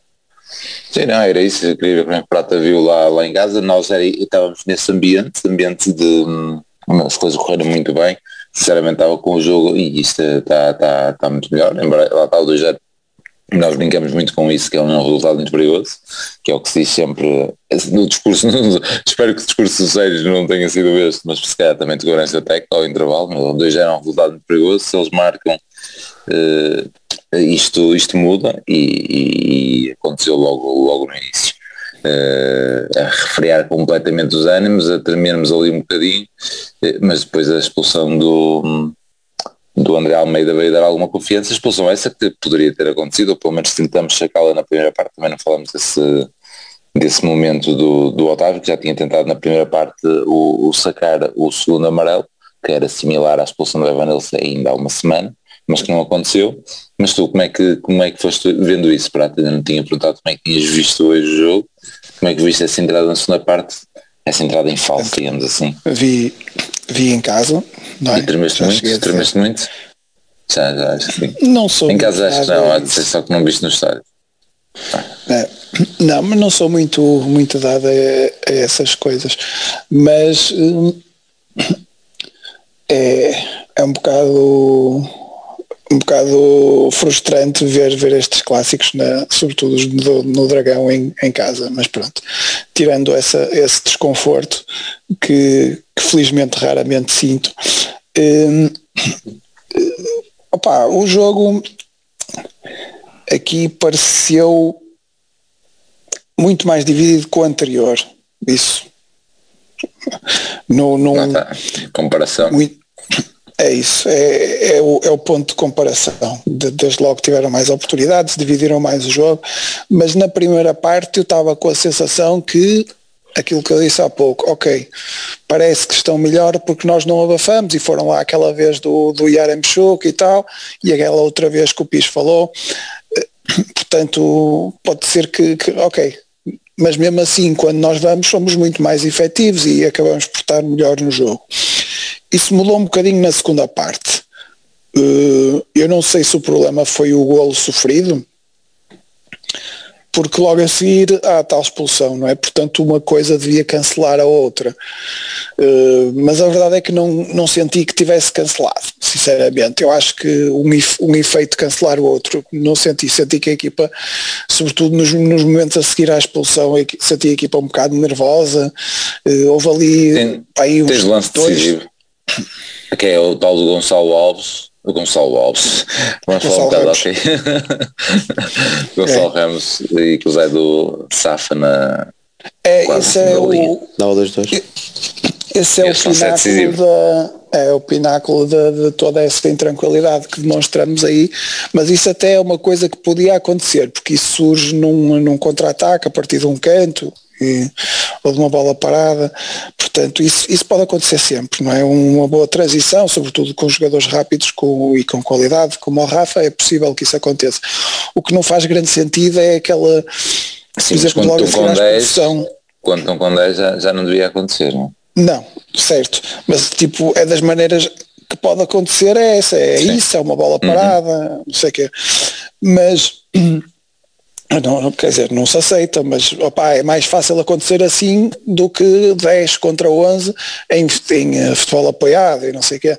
Sim, não, era isso, eu queria ver como é que Prata viu lá, lá em casa, nós era, estávamos nesse ambiente, ambiente de, hum, as coisas correram muito bem. Sinceramente estava com o jogo e isto está, muito melhor, embora lá está o 2 nós brincamos muito com isso, que é um resultado muito perigoso, que é o que se diz sempre no discurso, [LAUGHS] no, espero que o discurso dos não tenha sido este, mas se calhar também de segurança técnica ao intervalo, mas o 2 é um resultado muito perigoso, se eles marcam uh, isto, isto muda e, e, aconteceu logo, logo no início a refriar completamente os ânimos, a tremermos ali um bocadinho, uh, mas depois a expulsão do, do André Almeida veio dar alguma confiança, a expulsão essa que poderia ter acontecido, ou pelo menos tentamos sacá-la na primeira parte, também não falamos desse, desse momento do, do Otávio, que já tinha tentado na primeira parte o, o sacar o segundo amarelo, que era similar à expulsão do Evanilson ainda há uma semana, mas que não aconteceu. Mas tu, como é que, como é que foste vendo isso, Prata? Ainda não tinha perguntado como é que tinhas visto hoje o jogo, como é que viste essa entrada na segunda parte, essa entrada em falso, digamos assim? Vi, vi em casa, não é? E tremeste muito? Tremeste muito? Já, já, acho que sim. Não sou Em casa acho que não, há de ser só que não viste no estádio. É, não, mas não sou muito, muito dado a, a essas coisas. Mas hum, é, é um bocado um bocado frustrante ver, ver estes clássicos, na, sobretudo no, no Dragão em, em casa, mas pronto, tirando essa, esse desconforto que, que felizmente raramente sinto. Um, opa, o jogo aqui pareceu muito mais dividido que o anterior, isso. No, no, tá. Comparação. Muito, É isso, é, é, o, é o ponto de comparação. De, desde logo tiveram mais oportunidades, dividiram mais o jogo, mas na primeira parte eu estava com a sensação que aquilo que eu disse há pouco, ok, parece que estão melhor porque nós não abafamos e foram lá aquela vez do, do Yaremchuk e tal, e aquela outra vez que o Pis falou, eh, [COUGHS] portanto pode ser que, que, ok, mas mesmo assim quando nós vamos somos muito mais efetivos e acabamos por estar melhor no jogo. Isso mudou um bocadinho na segunda parte. Uh, eu não sei se o problema foi o golo sofrido, porque logo a seguir há a tal expulsão, não é? Portanto, uma coisa devia cancelar a outra. Uh, mas a verdade é que não, não senti que tivesse cancelado, sinceramente. Eu acho que um, um efeito cancelar o outro, não senti. Senti que a equipa, sobretudo nos, nos momentos a seguir à expulsão, senti a equipa um bocado nervosa. Uh, houve ali Tem, aí uns lance dois, decisivo que é o tal do Gonçalo Alves, o Gonçalo Alves, vamos falar um bocado. [LAUGHS] Gonçalo é. Ramos e que o Zé do Safa na. É, esse é o. Dá dois, dois. Esse é o pináculo da, é o pináculo de, de, toda essa intranquilidade que demonstramos aí, mas isso até é uma coisa que podia acontecer, porque isso surge num, num contra-ataque a partir de um canto, e, ou de uma bola parada. Portanto, isso, isso pode acontecer sempre, não é? Uma boa transição, sobretudo com jogadores rápidos com, e com qualidade, como o Rafa, é possível que isso aconteça. O que não faz grande sentido é aquela. Sim, por exemplo, logo com 10, quando estão com 10 já, já não devia acontecer, não? Não, certo. Mas tipo, é das maneiras que pode acontecer é essa, é Sim. isso, é uma bola uhum. parada, uhum. não sei o quê. Mas [CLEARS THROAT] Não, quer dizer, não se aceita, mas opa, é mais fácil acontecer assim do que 10 contra 11 em, em eh, futebol apoiado e não sei o quê.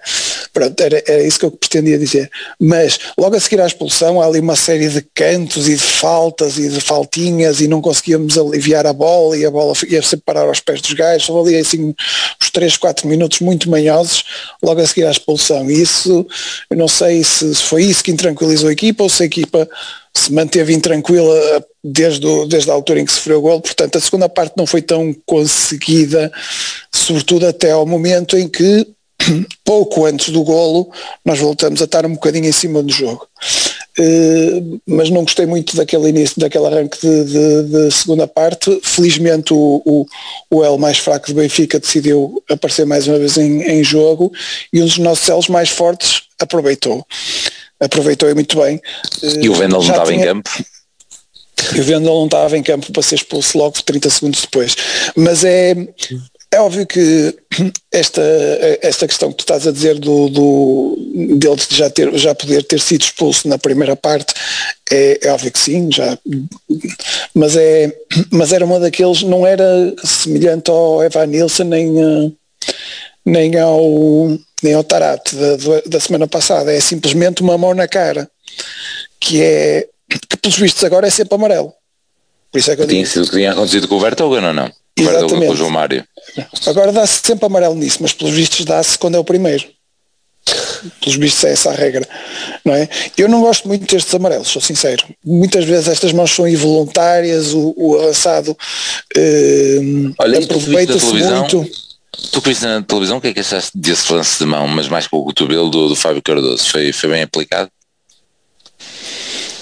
Pronto, era, era isso que eu pretendia dizer. Mas logo a seguir à expulsão há ali uma série de cantos e de faltas e de faltinhas e não conseguíamos aliviar a bola e a bola ia sempre parar aos pés dos gajos. Houve ali assim uns 3, 4 minutos muito manhosos logo a seguir à expulsão. E isso, eu não sei se foi isso que intranquilizou a equipa ou se a equipa se manteve intranquila desde, o, desde a altura em que sofreu o gol, portanto a segunda parte não foi tão conseguida, sobretudo até ao momento em que, [CLEARS THROAT] pouco antes do golo, nós voltamos a estar um bocadinho em cima do jogo. Uh, mas não gostei muito daquele início, daquele arranque de, de, de segunda parte. Felizmente o, o, o L mais fraco de Benfica decidiu aparecer mais uma vez em, em jogo e um dos nossos elos mais fortes aproveitou aproveitou muito bem. E o Vendel não estava tinha... em campo? E o Vendel não estava em campo para ser expulso logo 30 segundos depois. Mas é, é óbvio que esta, esta questão que tu estás a dizer do, do dele já, ter, já poder ter sido expulso na primeira parte é, é óbvio que sim, já, mas, é, mas era uma daqueles, não era semelhante ao Evan Nilsson nem, nem ao nem ao Tarate da, da semana passada, é simplesmente uma mão na cara, que é que pelos vistos agora é sempre amarelo. Por isso é que eu tinha sido que tinha acontecido com o Vertogen ou não? Vertogen com o João Mário. Agora dá-se sempre amarelo nisso, mas pelos vistos dá-se quando é o primeiro. Pelos vistos é essa a regra, não é? Eu não gosto muito destes amarelos, sou sincero. Muitas vezes estas mãos são involuntárias, o, o avançado eh, aproveita-se muito Tu que na televisão, o que é que achaste desse lance de mão, mas mais com o cotovelo do, do Fábio Cardoso? Foi, foi bem aplicado?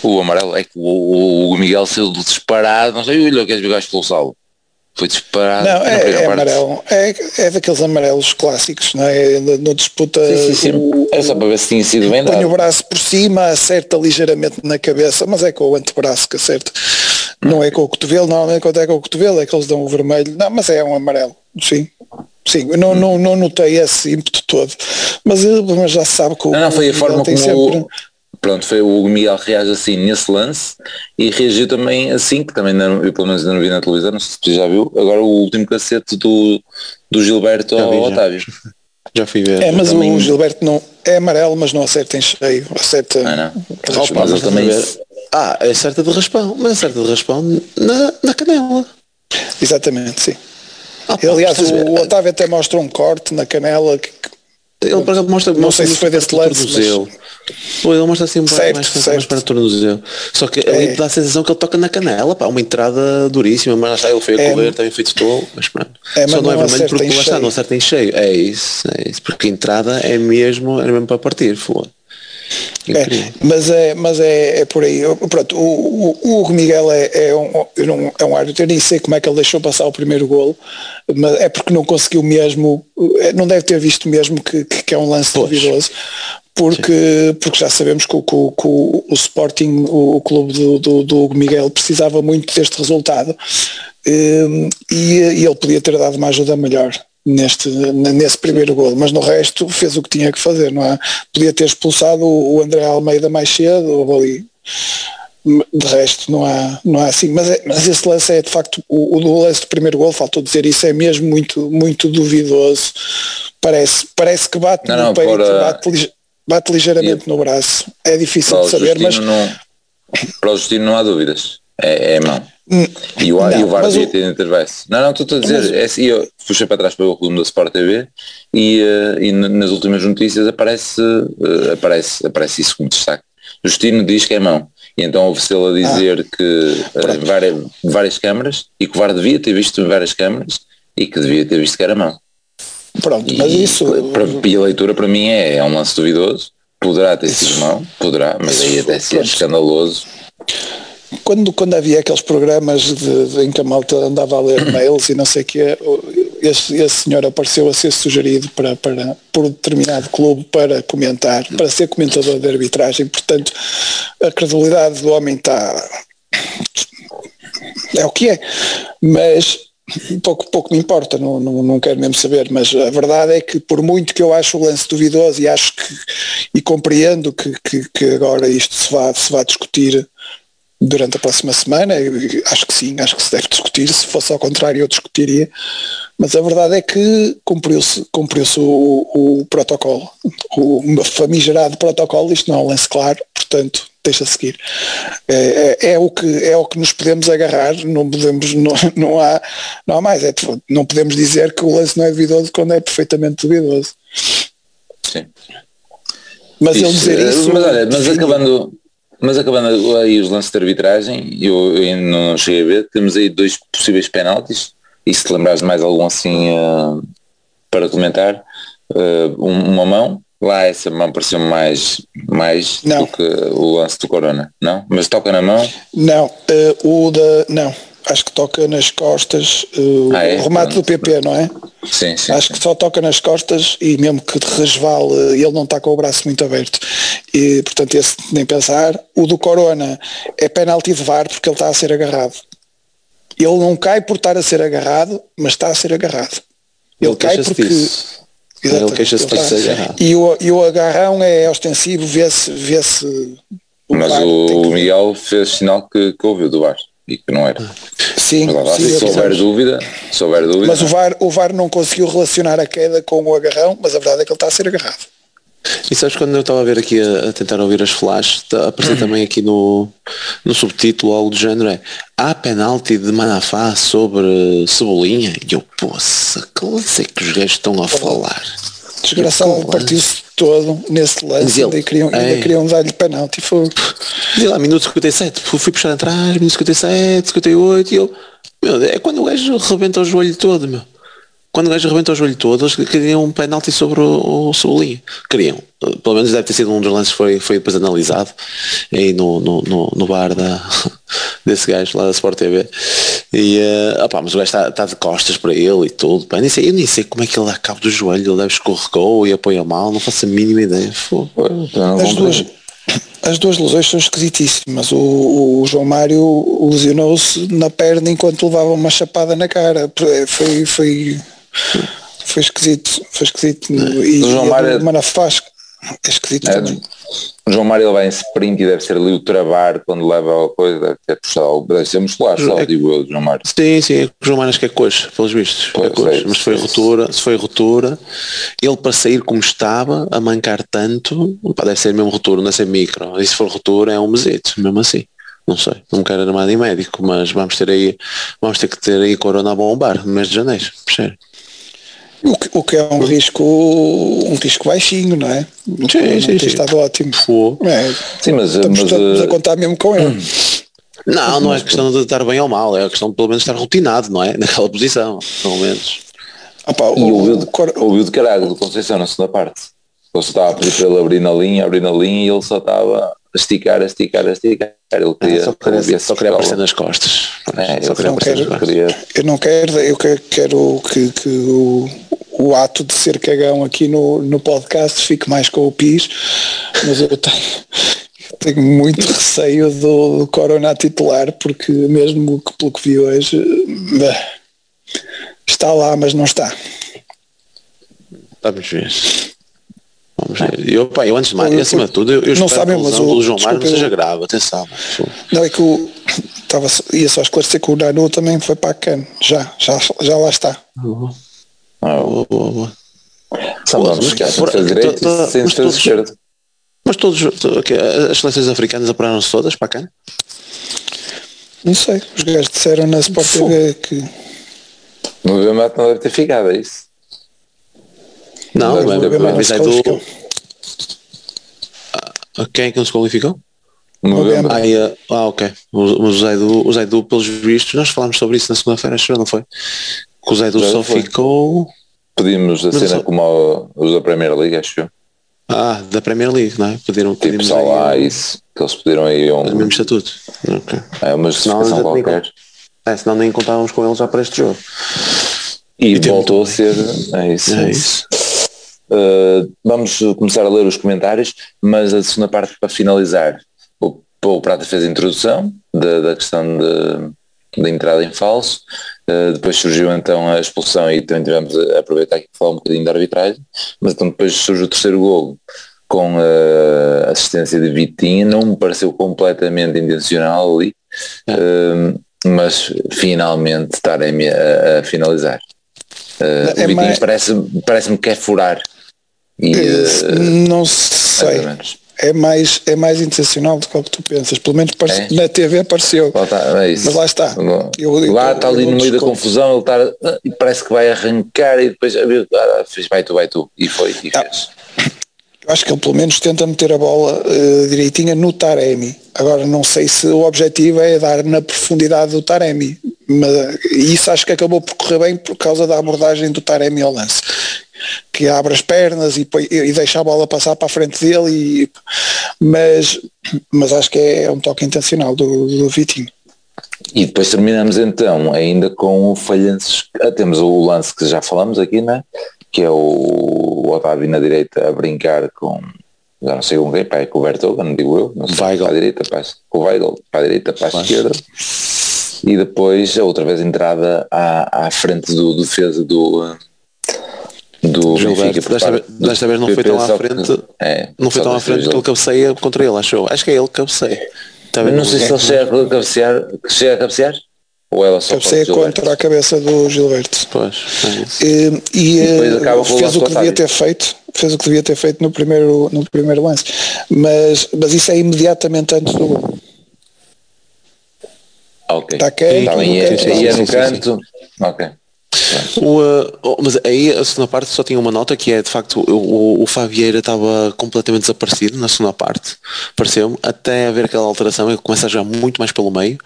O amarelo é que o, o Miguel saiu do disparado, não sei, olha, queres ver o gajo expulsá-lo? Foi disparado. Não, é, é amarelo. É, é daqueles amarelos clássicos, não é? No, disputa. Sim, sim, sim. O, é só para ver se tinha sido bem dado. Põe o braço por cima, acerta ligeiramente na cabeça, mas é com o antebraço que acerta. Não é com o cotovelo, normalmente quando é com o cotovelo é que eles dão o vermelho. Não, mas é um amarelo, sim. Sim, não, não, não notei esse ímpeto todo, mas, mas já se sabe que o Não, não foi a forma como sempre... o, pronto, foi o Miguel reage assim nesse lance e reagiu também assim, que também não, eu pelo menos não vi na televisão, não sei se tu já viu, agora o último cacete do, do Gilberto ao vi, Otávio. [LAUGHS] Já fui ver. É, mas também... o Gilberto não é amarelo, mas não acerta em cheio, acerta. Ah, não. Raspão, mas, também. Ah, é certa de raspão, mas é certa de raspão na, na canela. Exatamente, sim. [LAUGHS] Aliás, o, Otávio até mostra um corte na canela que, Ele para mostra, não mostra sei se foi desse lance, tornozelo. Pô, ele mostra assim um Certo, mais, certo. mais para o tornozelo. Só que ali É. dá a sensação que ele toca na canela, pá, uma entrada duríssima, mas lá está, ele foi a É. correr, também feito tolo, mas pronto. É, mas Só não é não vermelho acerta porque lá está, não acerta em cheio. É isso, é isso. Porque a entrada é mesmo, é mesmo para partir, foda. É, mas é, mas é, é por aí. Eu- Pronto, o, o, o Hugo Miguel é, é, um, não- é um árbitro, eu nem sei como é que ele deixou passar o primeiro golo, mas é porque não conseguiu mesmo, é, não deve ter visto mesmo que, que, é um lance Pois. duvidoso, porque, porque já sabemos que, o- que o- que o, Sporting, o, o clube do, do, do Hugo Miguel, precisava muito deste resultado hum, e, e ele podia ter dado uma ajuda melhor neste, nesse primeiro golo, mas no resto fez o que tinha que fazer, não é? Podia ter expulsado o André Almeida mais cedo, ou ali. De resto não há, não há assim, mas, é- mas esse lance é de facto o, o do lance do primeiro gol, faltou dizer isso, é mesmo muito, muito duvidoso. Parece, parece que bate Não, no não, peito, para- bate, bate ligeiramente no braço. É difícil Para de saber, mas não, para o Justino não há dúvidas. É, é mão. E o, Não, e o VAR mas devia o- ter intervesse. Não, não, estou a dizer, é assim, eu puxei para trás para o clube da Sport TV e, eh, e nas últimas notícias aparece, eh, aparece, aparece isso como destaque. Justino diz que é mão. E então houve-se ele a dizer que eh, várias, várias câmaras e que o VAR devia ter visto várias câmaras e que devia ter visto que era mão. pronto, mas E, isso para, e a leitura para mim é, é um lance duvidoso. Poderá ter sido mão, poderá, mas aí até ser escandaloso. Quando, quando havia aqueles programas de, de- em que a malta andava a ler mails e não sei o que, esse, esse senhor apareceu a ser sugerido para, para, por um determinado clube para comentar, para ser comentador de arbitragem, portanto a credibilidade do homem está é o que é, mas pouco, pouco me importa, não, não, não quero mesmo saber, mas a verdade é que por muito que eu acho o lance duvidoso e acho que e compreendo que, que, que agora isto se vá, se vá discutir durante a próxima semana, acho que sim, acho que se deve discutir, se fosse ao contrário eu discutiria, mas a verdade é que cumpriu-se cumpriu o, o protocolo, o famigerado protocolo, isto não é um lance claro, portanto deixa seguir. É, é, é o que, é o que nos podemos agarrar, não podemos, não, não, há, não há mais, é, não podemos dizer que o lance não é duvidoso quando é perfeitamente duvidoso. Sim. Mas ele Isso, dizer eh, isso. Mas olha, mas acabando, mas acabando aí os lances de arbitragem, eu, eu ainda não cheguei a ver, temos aí dois possíveis penaltis, e se te lembrares mais algum assim eh, para comentar, um- uma mão, lá essa mão pareceu mais, mais Não. do que o lance do Corona, não? Mas toca na mão, Não, eh, o da. Não, acho que toca nas costas, eh, Ah, é? o remate do PP, não é? sim, sim. Acho que só toca nas costas e mesmo que resvale, ele não está com o braço muito aberto. E portanto esse nem pensar. O do Corona é penalti de VAR porque ele está a ser agarrado. Ele não cai por estar a ser agarrado, mas está a ser agarrado. Ele, Ele cai queixa-se porque. disso. Exatamente, Ele queixa-se de ser agarrado. E o, e o agarrão é ostensivo, vê-se. Vê-se Mas VAR tem o que- Miguel fez sinal que, que ouviu do bar e que não era. Sim, Mas lá, sim, se houver dúvida, se houver dúvida, Mas o VAR, o VAR não conseguiu relacionar a queda com o agarrão, mas a verdade é que ele está a ser agarrado. E sabes quando eu estava a ver aqui a, a tentar ouvir as flashes, tá- apareceu também aqui no, no subtítulo algo do género é há penalti de Manafá sobre Cebolinha e eu, poça, que lance é que os gajos estão a falar? Desgraçado, partiu-se todo nesse lance, ainda queriam, ainda é. queriam dar-lhe penalti. Foi, Diz lá, minuto 57, fui, fui puxar atrás, minuto 57, 58 e eu, meu, é quando o gajo rebenta o joelho todo, meu. Quando o gajo rebenta o joelho todo, eles queriam um penalti sobre o, o Cebolinha. Queriam. Pelo menos deve ter sido um dos lances que foi, foi depois analisado aí no, no, no, no bar da, [LAUGHS] desse gajo lá da Sport TV. E, eh, opá, mas o gajo está está de costas para ele e tudo. Pá, nem sei, eu nem sei como é que ele dá cabo do joelho, ele deve escorregou e apoia mal, não faço a mínima ideia. Fogo. as, duas, as duas lesões são esquisitíssimas. O, o João Mário lesionou-se na perna enquanto levava uma chapada na cara. Foi, foi, foi esquisito. Foi esquisito. E, O João Mário- Manafás é esquisito É, também. o João Mário ele vai em sprint e deve ser ali o travar quando leva a coisa, deve ter puxado deve ser muscular só, É- digo eu, João Mário. Sim, sim, o João Mário acho que é coxa, pelos vistos. Pois, é coxa. mas se foi sei. ruptura, se foi ruptura, ele para sair como estava, a mancar tanto, pá, deve ser mesmo ruptura, não deve ser micro. E se for ruptura é um mesito, mesmo assim. Não sei, não quero armar nem médico, mas vamos ter aí, vamos ter que ter aí corona bombar no mês de janeiro, percebe? O que, o que é um risco, um risco baixinho, não é? Sim, sim, tem sim. estado ótimo. É, Sim, mas, estamos, mas, estamos eh, a contar mesmo com ele. [CLEARS THROAT] Não, não é questão de estar bem ou mal, é a questão de pelo menos estar rotinado, não é? [LAUGHS] Naquela posição, pelo menos. Ah, pá, E o- ouviu de, Cor- ouviu de caralho do Conceição na segunda parte. Ele só estava a pedir para ele abrir na linha, abrir na linha e ele só estava a esticar, a esticar, a esticar. Ele queria, É, só queria, só queria aparecer nas costas. É, só queria aparecer nas quero- costas. queria, Eu não quero, eu quero, que, que o, o ato de ser cagão aqui no, no podcast fique mais com o PIS, mas eu tenho, tenho muito receio do, Corona titular, porque mesmo que pelo que vi hoje, está lá, mas não está. Vamos ver. Vamos ver. Eu, pá, eu antes de mais, Eu- acima de tudo, eu, eu não espero sabem, que a mas o- do João Mário não seja eu- grave, atenção. Não é que o estava, ia só esclarecer que o Nanu também foi para a CAN, já, já, já lá está. Ah, Boa, boa, boa. São mas- defesa direito to- to- e mas todos- esquerda. Mas todos, as seleções africanas apuraram-se todas para cá? Não sei, os gajos disseram na Sport TV que No Bemato não deve ter ficado, é isso? Não, Mas mas, o mas, mas é não do... Ah, Quem é que não se qualificou? No Novembro. Ah, é- ah, ok. O, o Zé do, o Zé do, pelos vistos, nós falámos sobre isso na segunda-feira, acho que não foi? Que o Zé do Já só foi. ficou... Pedimos a cena só- como os da Premier League, acho eu. Ah, da Premier League, não é? Pediram, Tipo, pedimos só lá aí isso. Que eles pediram aí o um, mesmo estatuto. Ok. é, uma justificação qualquer. É, senão nem contávamos com eles já para este jogo. E, E voltou a ser. É isso. É isso. Uh, vamos começar a ler os comentários, mas a segunda parte para finalizar. O, o Prata fez a introdução da, da questão de, da entrada em falso. Uh, depois surgiu então a expulsão e também tivemos a aproveitar aqui para falar um bocadinho da arbitragem. Mas então depois surge o terceiro golo com a assistência de Vitinha. Não me pareceu completamente intencional ali, uh, mas finalmente Taremi a, a finalizar. Uh, É o Vitinho mais- parece, parece-me que quer furar. E, Eh, uh, não sei. É mais, é mais intencional do que o que tu pensas. Pelo menos É? na TV apareceu. Lá está, é. Mas lá está. Lá Eu- eu- lá está ali no meio da confusão, ele está ah, e parece que vai arrancar e depois ah, fez vai tu, vai tu. E foi, e Ah. fez. Acho que ele pelo menos tenta meter a bola eh, direitinha no Taremi. Agora não sei se o objetivo é dar na profundidade do Taremi. Mas e isso acho que acabou por correr bem por causa da abordagem do Taremi ao lance. Que abre as pernas e, e deixa a bola passar para a frente dele e, mas, mas acho que é um toque intencional do, do Vitinho. E depois terminamos então ainda com o falhanços. ah, Temos o lance que já falamos aqui, né? Que é o Otávio na direita a brincar com já não sei com quem, pá, é com o Bertoga, não digo eu, não sei, Weigl. para a direita, para a, com o Weigl, para a direita, para a esquerda. E depois outra vez entrada à, à frente do, defesa do, ah, do Gilberto. Benfica. Desta parte desta vez não foi tão à só que- frente. é, Não foi tão à frente que ele cabeceia contra ele, achou. Acho que é ele que cabeceia. Tá bem? não sei se ele chega a cabecear, chega a cabecear ou ela só Cabeceia contra a cabeça do Gilberto. Pois, é isso. E, e, depois eh, fez o que devia ter feito, fez o que devia ter feito no primeiro, no primeiro lance. Mas, mas isso é imediatamente antes do gol. Ok. Está quieto, Está bem, no é- canto, é sim, no sim. Ok. O, uh, oh, mas aí a segunda parte só tinha uma nota que é de facto o, o, Fabieira estava completamente desaparecido na segunda parte, pareceu-me, até haver aquela alteração ele começa a jogar muito mais pelo meio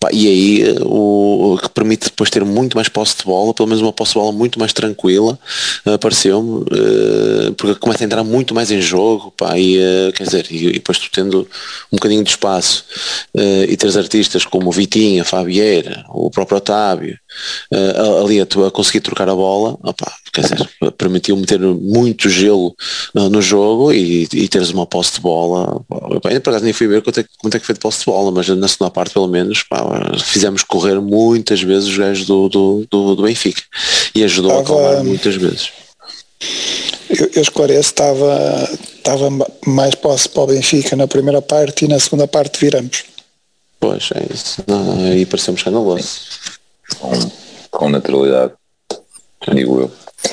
pá, e aí uh, o, o que permite depois ter muito mais posse de bola, pelo menos uma posse de bola muito mais tranquila, uh, pareceu-me, uh, porque começa a entrar muito mais em jogo pá, e, uh, quer dizer, e, e depois tu tendo um bocadinho de espaço e teres artistas como o Vitinha, Fabieira, o próprio Otávio, ali a, tu- a conseguir trocar a bola, quer dizer, permitiu meter muito gelo uh, no jogo e, e teres uma posse de bola. Pá, ainda por acaso nem fui ver quanto é, que- quanto é que foi de posse de bola, mas na segunda parte pelo menos pá, fizemos correr muitas vezes os gajos do, do, do, do Benfica e ajudou a Estava- acalmar muitas vezes. Eu, eu esclareço, estava, estava mais posse para o Benfica na primeira parte e na segunda parte viramos. Pois é isso. Não, aí pareceu-me escandaloso. Com, com naturalidade. Digo eu.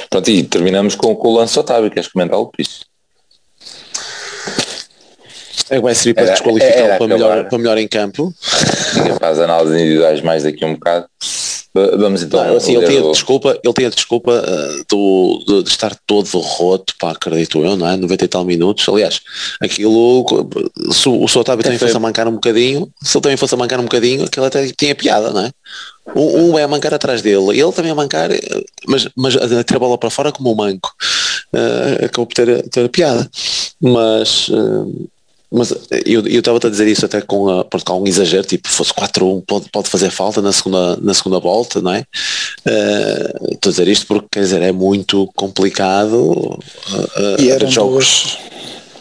Pronto, e terminamos com, com o lance Otávio, queres comentar o piso? É vai servir para Era- desqualificar era para melhor, para melhor em campo. Fica para as análises individuais mais daqui a um bocado. Vamos então. Não, assim, ele tinha o- desculpa, ele tinha desculpa uh, do, de, de estar todo roto, pá, acredito eu, não é? 90 e tal minutos. Aliás, aquilo, se o, se o Otávio também foi- fosse a mancar um bocadinho, se ele também fosse a mancar um bocadinho, aquilo até tinha piada, não é? Um, um a mancar atrás dele, ele também a mancar, mas, mas a ter a bola para fora como um manco. Uh, acabou por ter, ter piada. Mas. uh, mas eu estava a dizer isso até com, a, com um exagero, tipo, fosse 4-1, pode, pode fazer falta na segunda, na segunda volta, não é? Eh, Estou a dizer isto porque, quer dizer, é muito complicado eh, E eram jogos duas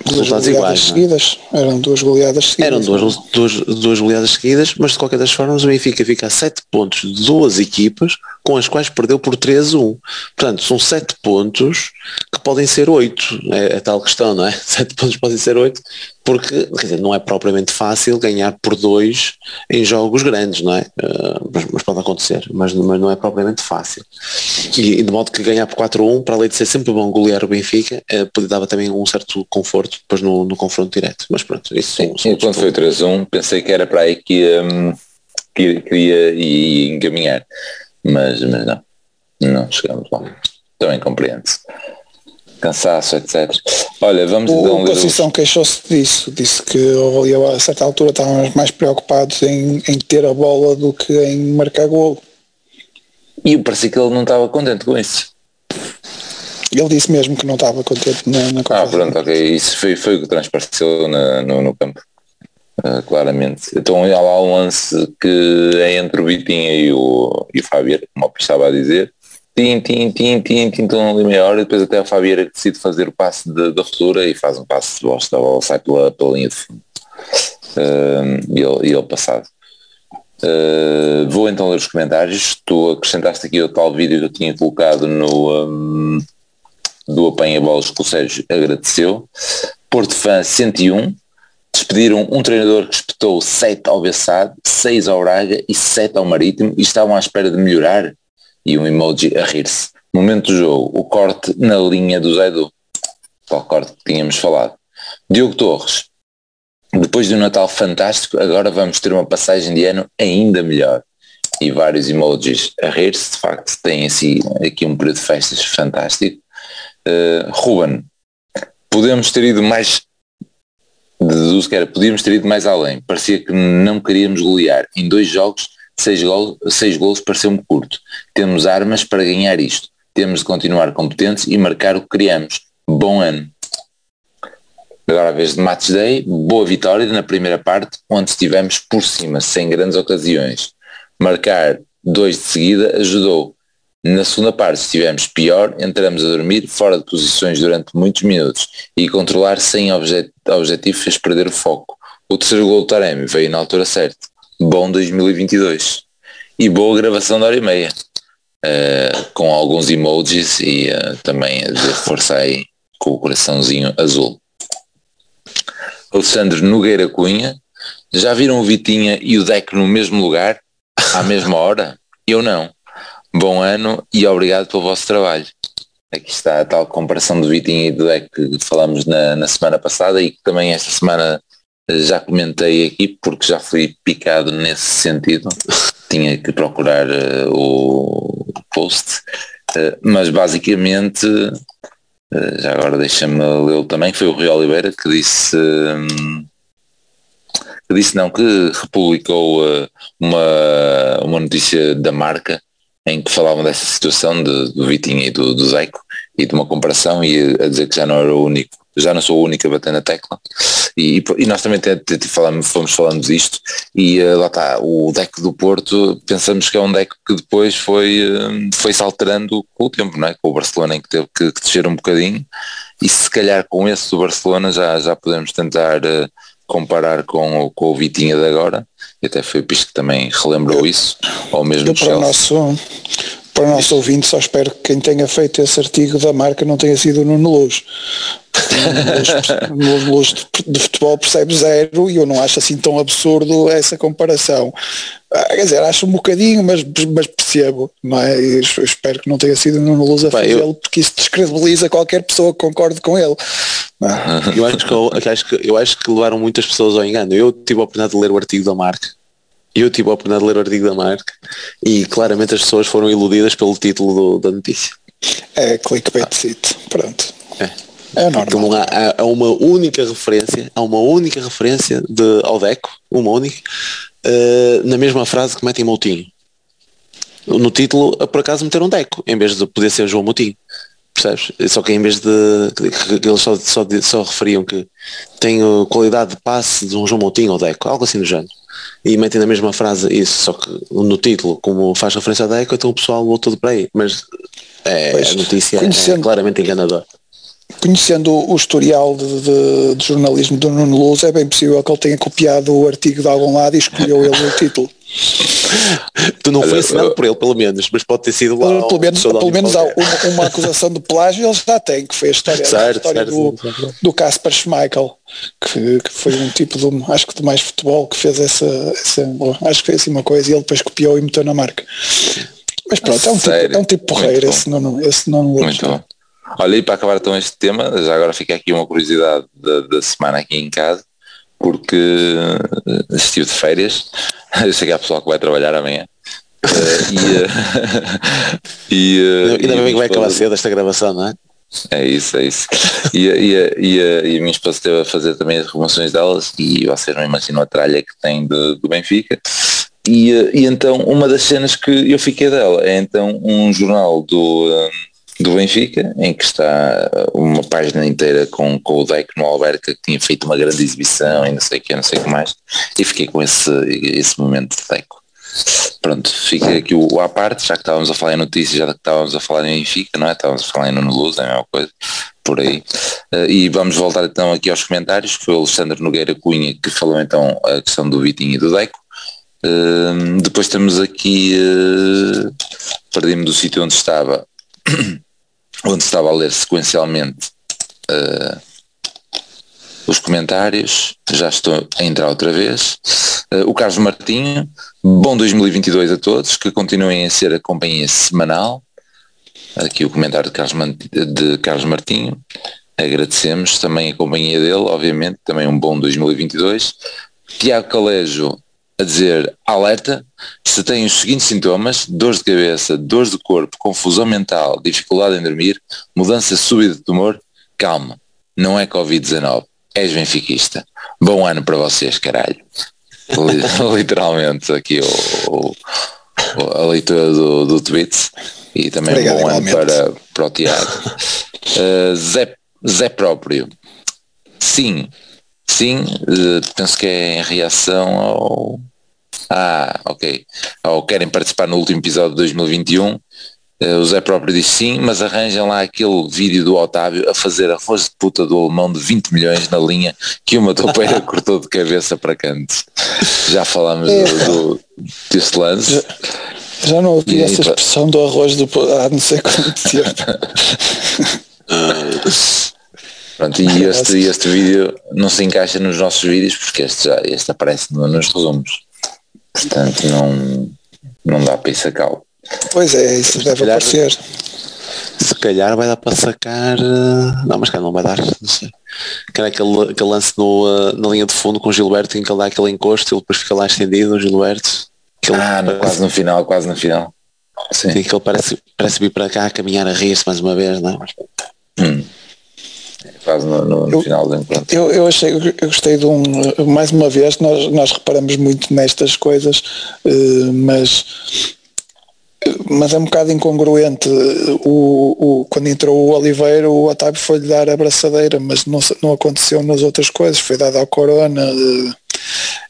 resultados goleadas iguais, é? seguidas. Eram duas goleadas seguidas. Eram duas, duas, duas goleadas seguidas, mas de qualquer das formas o Benfica fica a 7 pontos de duas equipas com as quais perdeu por 3-1. Portanto, são 7 pontos que podem ser 8. É, é tal questão, não é? [LAUGHS] 7 pontos podem ser 8, porque quer dizer, não é propriamente fácil ganhar por 2 em jogos grandes, não é? Eh, mas, mas pode acontecer, mas, mas não é propriamente fácil. E, e de modo que ganhar por 4-1, para além de ser sempre bom golear o Benfica, eh, dava também um certo conforto depois no, no confronto direto. Mas pronto, isso são, são E quando foi o 3-1, pensei que era para aí que ia, hum, que ia- ir encaminhar. Mas, mas não. Não chegamos lá. Também compreende-se. Cansaço, etc. Olha, vamos O, então o ler os- Conceição queixou-se disso, disse que ali a certa altura estávamos mais preocupados em, em ter a bola do que em marcar golo. E eu parecia que ele não estava contente com isso. Ele disse mesmo que não estava contente na, na Ah, pronto, ok. Isso foi, foi o que transpareceu na- no, no campo. Ah, claramente. Então há lá um lance que é entre o Vitinha e o, e o Fabier, como Pi estava a dizer. Tim, tim, tim, tim, tim, estão ali meia hora e depois até o Fabier que decide fazer o passe da ruptura e faz um passe de bosta, a bola sai pela, pela linha de fundo. Ah, e, ele, e ele passado. Ah, vou então ler os comentários. Tu acrescentaste aqui o tal vídeo que eu tinha colocado no, hum, do apanha-bolas que o Sérgio agradeceu. Porto Fã 101, despediram um treinador que espetou 7 ao Bessade, 6 ao Braga e 7 ao Marítimo e estavam à espera de melhorar. E um emoji a rir-se. Momento do jogo, o corte na linha do Zaidu. Tal corte que tínhamos falado. Diogo Torres, depois de um Natal fantástico, agora vamos ter uma passagem de ano ainda melhor. E vários emojis a rir-se, de facto, tem assim, aqui um período de festas fantástico. Uh, Ruben, podemos ter ido mais deduzo que era, podíamos ter ido mais além. Parecia que não queríamos golear. Em dois jogos, seis, gol, seis golos pareceu-me curto. Temos armas para ganhar isto. Temos de continuar competentes e marcar o que queríamos. Bom ano. Agora a vez de Match Day, boa vitória na primeira parte, onde estivemos por cima, sem grandes ocasiões. Marcar dois de seguida ajudou. Na segunda parte estivemos pior, entramos a dormir fora de posições durante muitos minutos e controlar sem objet objetivo fez perder o foco. O terceiro gol do Taremi veio na altura certa. Bom 2022. E boa gravação da hora e meia. Uh, com alguns emojis e uh, também aí com o coraçãozinho azul. Alexandre Nogueira Cunha. Já viram o Vitinha e o Deco no mesmo lugar? À mesma hora? Eu não. Bom ano e obrigado pelo vosso trabalho. Aqui está a tal comparação do Vitinho e do Deco que falamos na, na semana passada e que também esta semana já comentei aqui porque já fui picado nesse sentido. [LAUGHS] Tinha que procurar uh, o post. Uh, mas basicamente, uh, já agora deixa-me lê-lo também, foi o Rui Oliveira que disse... Um, que disse não, que republicou uma, uma notícia da marca em que falavam dessa situação de, do Vitinho e do, do Zeco e de uma comparação e a dizer que já não era o único, já não sou o único a bater na tecla e, e nós também te, te, te falamos, fomos falando disto e uh, lá está, o deck do Porto pensamos que é um deck que depois foi, uh, foi se alterando com o tempo, não é? com o Barcelona em que teve que, que descer um bocadinho e se calhar com esse do Barcelona já, já podemos tentar uh, comparar com, o, com o Vitinha de agora e até foi o Pisco que também relembrou isso ou mesmo Eu para o nosso para o nosso ouvinte só espero que quem tenha feito esse artigo da marca não tenha sido o Nuno Luz o Nuno Luz de futebol percebe zero e eu não acho assim tão absurdo essa comparação quer dizer, acho um bocadinho mas, mas percebo não é? E espero que não tenha sido o Nuno Luz a fazê-lo porque isso descredibiliza qualquer pessoa que concorde com ele é? eu, acho que eu, acho que, eu acho que levaram muitas pessoas ao engano eu tive a oportunidade de ler o artigo da marca e eu tive a oportunidade de ler o artigo da marca e claramente as pessoas foram iludidas pelo título do, da notícia. É clickbait site, pronto. É. É normal. Não há, há- uma única referência, há uma única referência de, ao Deco, uma única, eh, na mesma frase que metem Moutinho. No título, por acaso meteram Deco, em vez de poder ser João Moutinho. Percebes? Só que em vez de eles só, só, só referiam que tem uh, qualidade de passe de um João Moutinho ou Deco, algo assim do género. E metem na mesma frase isso, só que no título, como faz referência a Deco, então o pessoal voltou de para aí. Mas é, Pois, a notícia é claramente enganadora. Conhecendo o historial de, de- de jornalismo do Nuno Luz, é bem possível que ele tenha copiado o artigo de algum lado e escolheu ele o título. [LAUGHS] Tu não foi assinado por ele, pelo menos, mas pode ter sido lá. pelo menos, pelo menos há uma, uma acusação de plágio ele já tem, que foi a história, a Certo, história certo, do, certo, certo. do Casper Schmeichel, que, que foi um tipo de, acho que de mais futebol que fez essa, essa acho que foi assim uma coisa e ele depois copiou e meteu na marca. Mas pronto, é um tipo, é um tipo porreiro esse não, esse não Muito bom. Olha, e para acabar então este tema, já agora fica aqui uma curiosidade da, da semana aqui em casa, porque eh, estive de férias, [LAUGHS] que há pessoal que vai trabalhar amanhã. eh, e, eh, [LAUGHS] e, Ainda a bem que vai acabar cedo esta gravação, não é? É isso, é isso. E, a- e, a- e, a- e a minha esposa esteve a fazer também as remoções delas e vocês não imaginam a tralha que tem de- do Benfica. E, e então uma das cenas que eu fiquei dela é então um jornal do, eh, do Benfica em que está eh, uma página inteira com, com o Deco no Alberca que tinha feito uma grande exibição e não sei o que, não sei o que mais. E fiquei com esse, esse momento de Deco. Pronto, fica aqui o, o à parte, já que estávamos a falar em notícias, já que estávamos a falar em Benfica, não é? Estávamos a falar em Nuno Luz, é a mesma coisa, por aí. Eh, e vamos voltar então aqui aos comentários, foi o Alexandre Nogueira Cunha que falou então a questão do Vitinho e do Deco. Eh, depois temos aqui, eh, perdi-me do sítio onde estava, [COUGHS] onde estava a ler sequencialmente eh, os comentários, já estou a entrar outra vez. Eh, o Carlos Martinho, bom 2022 a todos, que continuem a ser a companhia semanal. Aqui o comentário de Carlos, Man- de Carlos Martinho. Agradecemos também a companhia dele, obviamente, também um bom 2022. Tiago Calejo a dizer alerta, se tem os seguintes sintomas, dores de cabeça, dores de corpo, confusão mental, dificuldade em dormir, mudança súbita de tumor, calma, não é Covid-19, és benfiquista. Bom ano para vocês, caralho. Li- [LAUGHS] Literalmente aqui o, o- a leitura do, do tweet e também Obrigado, bom ano igualmente. para, para o Tiago. Uh, [LAUGHS] Zé, Zé próprio. Sim, sim, uh, penso que é em reação ao. Ah, ok. Ao querem participar no último episódio de 2021. Uh, o Zé próprio diz sim, mas arranjam lá aquele vídeo do Otávio a fazer arroz de puta do alemão de 20 milhões na linha que uma topeira [LAUGHS] cortou de cabeça para canto. Já falámos do, do, desse lance. Já não ouvi E essa pá? expressão do arroz do há não sei quanto tempo. [LAUGHS] [LAUGHS] Pronto, e [LAUGHS] este, este vídeo não se encaixa nos nossos vídeos porque este, já, este aparece no- nos resumos. Portanto, não, não dá para ir sacá-lo. Pois é, isso deve calhar- aparecer. Se calhar vai dar para sacar. eh, Não, mas cá não vai dar, não sei. Que era aquele, aquele lance no, eh, na linha de fundo com o Gilberto em que ele dá aquele encosto e ele depois fica lá estendido, o Gilberto. Ele Ah, no- parece, quase no final, quase no final. Sim. sim, que ele parece, parece vir para cá a caminhar a rir-se mais uma vez, não é? Hum. Quase no, no Eu- final do encontro. Eu, eu achei, eu gostei de um, mais uma vez, nós, nós reparamos muito nestas coisas, eh, mas, mas é um bocado incongruente. O, o, quando entrou o Oliveira, o Otávio foi-lhe dar a abraçadeira, mas não, não aconteceu nas outras coisas, foi dado ao Corona.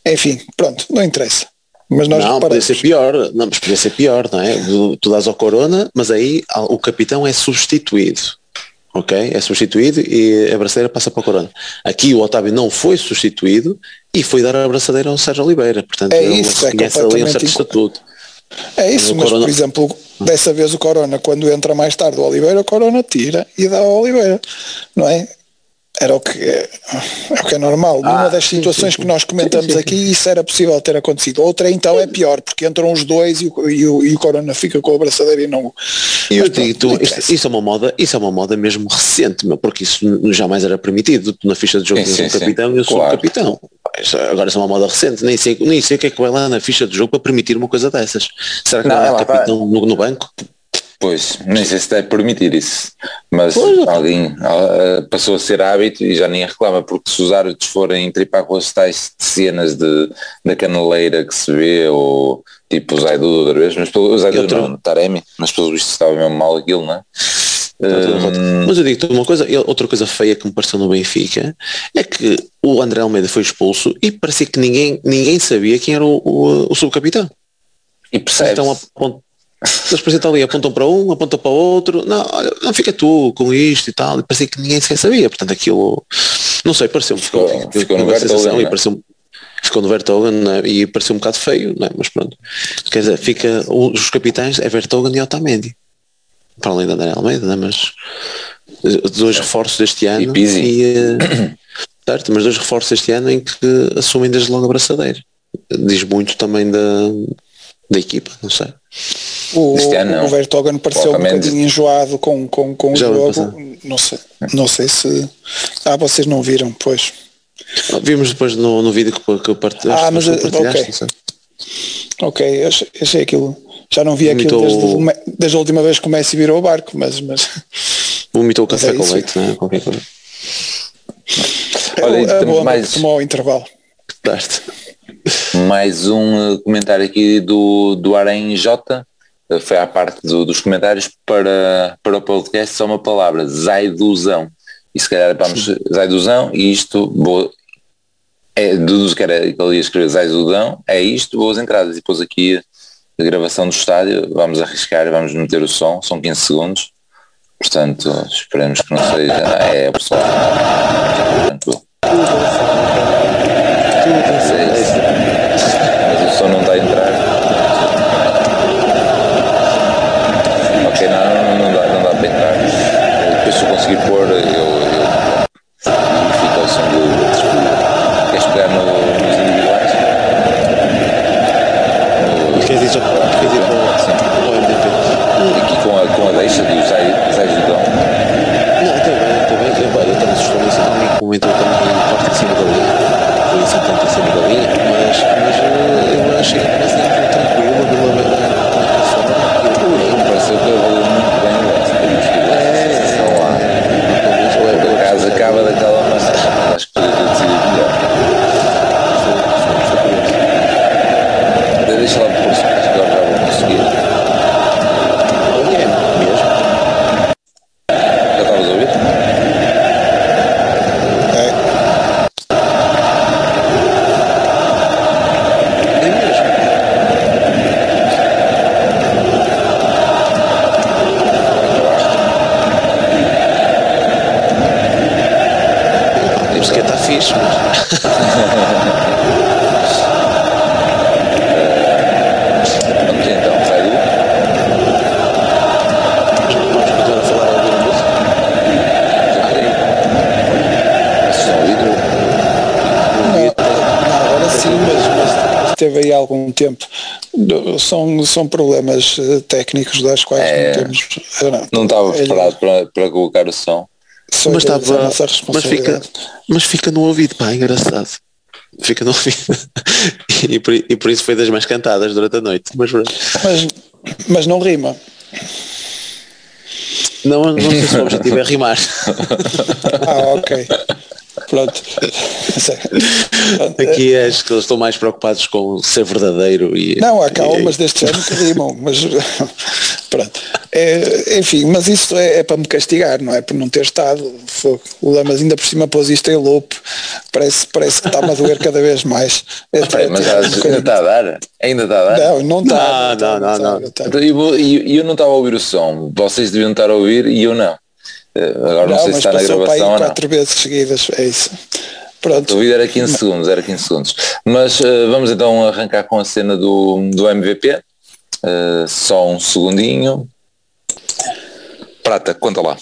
eh, enfim, pronto, não interessa. Mas nós não, podia reparamos. ser pior, não, mas podia ser pior, não é? Tu, dás ao Corona, mas aí o capitão é substituído. Ok? É substituído e a abraçadeira passa para o Corona. Aqui o Otávio não foi substituído e foi dar a abraçadeira ao Sérgio Oliveira. Portanto, É ele isso, é conhece ali um certo inco- estatuto. É isso, O mas Corona- por exemplo, dessa vez o Corona, quando entra mais tarde o Oliveira, o Corona tira e dá ao Oliveira, não é? Era o que é, é o que é normal. Ah, Numa das situações sim, sim, que nós comentamos sim, aqui, isso era possível ter acontecido. Outra então é pior, porque entram os dois e o, e o, e o Corona fica com a abraçadeira e não. E eu digo, tu, isso, isso, é uma moda, isso é uma moda mesmo recente, meu, porque isso jamais era permitido. Tu na ficha de jogo tens um capitão e eu sou claro. um capitão. Agora isso é uma moda recente, nem sei, nem sei o que é que vai lá na ficha de jogo para permitir uma coisa dessas. Será que não, não há capitão no, no banco? Pois, nem sei se deve permitir isso, mas pois. alguém uh, passou a ser hábito e já nem reclama, porque se os árbitros forem tripar com as tais cenas de, da caneleira que se vê, ou tipo o Zaidu outra vez, mas pelo, Zaidu outro... não, Taremi, mas pelo visto estava mesmo mal aquilo, não é? Um... Mas eu digo-te uma coisa, outra coisa feia que me pareceu no Benfica é que o André Almeida foi expulso e parecia que ninguém, ninguém sabia quem era o, o, o subcapitão. E percebe então, eles parecem ali, apontam para um, apontam para outro, não, olha, não fica tu com isto e tal, e parecia que ninguém sequer sabia, portanto aquilo, não sei, pareceu-me, ficou, ficou, ficou, no sensação, e é? pareceu ficou no Vertogen né, e pareceu um bocado feio, né, mas pronto, quer dizer, fica, os capitães é Vertogen e Otamendi, para além da André Almeida, né, mas dois reforços deste ano e, e eh, [COUGHS] certo, mas dois reforços este ano em que assumem desde logo a braçadeira, diz muito também da, da equipa, não sei. O, ano, o Vertogen pareceu um bocadinho enjoado com, com, com o jogo. Não sei, não sei se. Ah, vocês não viram, pois. Vimos depois no, no vídeo que, que eu partilhei. Ah, mas ok. Ok, achei, achei aquilo. Já não vi aquilo desde, desde, a última vez que o Messi virou o barco, mas. mas... Vomitou o café é com leite, né? qualquer coisa. Olha, é, boa mais... tomou ao intervalo. Mais um eh, comentário aqui do, do Arém J. Eh, foi à parte do, dos comentários para, para o podcast, só uma palavra, Zaiduzão. E se calhar vamos Zaiduzão e isto, boa, é, do que era que ele ia escrever Zaiduzão, é isto, boas entradas. E depois aqui a gravação do estádio, vamos arriscar, vamos meter o som, são 15 segundos. Portanto, esperemos que não seja. Ah, é o pessoal. Tranquilo. Mas conseguir pôr, eu fica o som do. Queres pegar no, nos individuais? No, queres ir, queres ir para o, sim. para o MVP? Aqui com a, com a deixa do Zé, Zé Judão. Não, está bem, está bem. Eu, eu também estou nisso também, comentou também a parte de cima da linha. Foi assim tanto em cima da linha, mas, mas eu achei que mas, tranquilo, a Vila Beira está fora. Não pareceu que evoluiu muito bem o West É, é, lá. Por acaso acaba daquela maneira, acho que podia ter decidido melhor. Deixa lá por cima, acho que agora já vou conseguir. teve aí algum tempo. São, são problemas eh, técnicos das quais é, não temos. Eh, não, não estava preparado para, para colocar o som. Mas, estava, mas, fica, mas fica no ouvido, pá, engraçado. Fica no ouvido. [LAUGHS] e, por, e por isso foi das mais cantadas durante a noite. Mas, mas, mas não rima. Não, não sei se o objetivo é rimar. [LAUGHS] ah, ok. Pronto. [LAUGHS] Aqui acho que eles estão mais preocupados com ser verdadeiro e. Não, há calmas e... deste ano que rimam, mas [LAUGHS] pronto. É, enfim, mas isso é, é, para me castigar, não é? Por não ter estado. O Lamas ainda por cima pôs isto em loop. Parece, parece que está-me a doer cada vez mais. É, mas é, ainda está a dar? Ainda está a dar? Não, não está. Não, não, não. Então, e eu não estava a ouvir o som. Vocês deviam estar a ouvir e eu não. Agora não, não sei se está na gravação ou não. quatro vezes seguidas, é isso. Pronto. O vídeo era 15 segundos, era 15 segundos. Mas uh, vamos então arrancar com a cena do, do MVP. Uh, eh, só um segundinho. Prata, conta lá.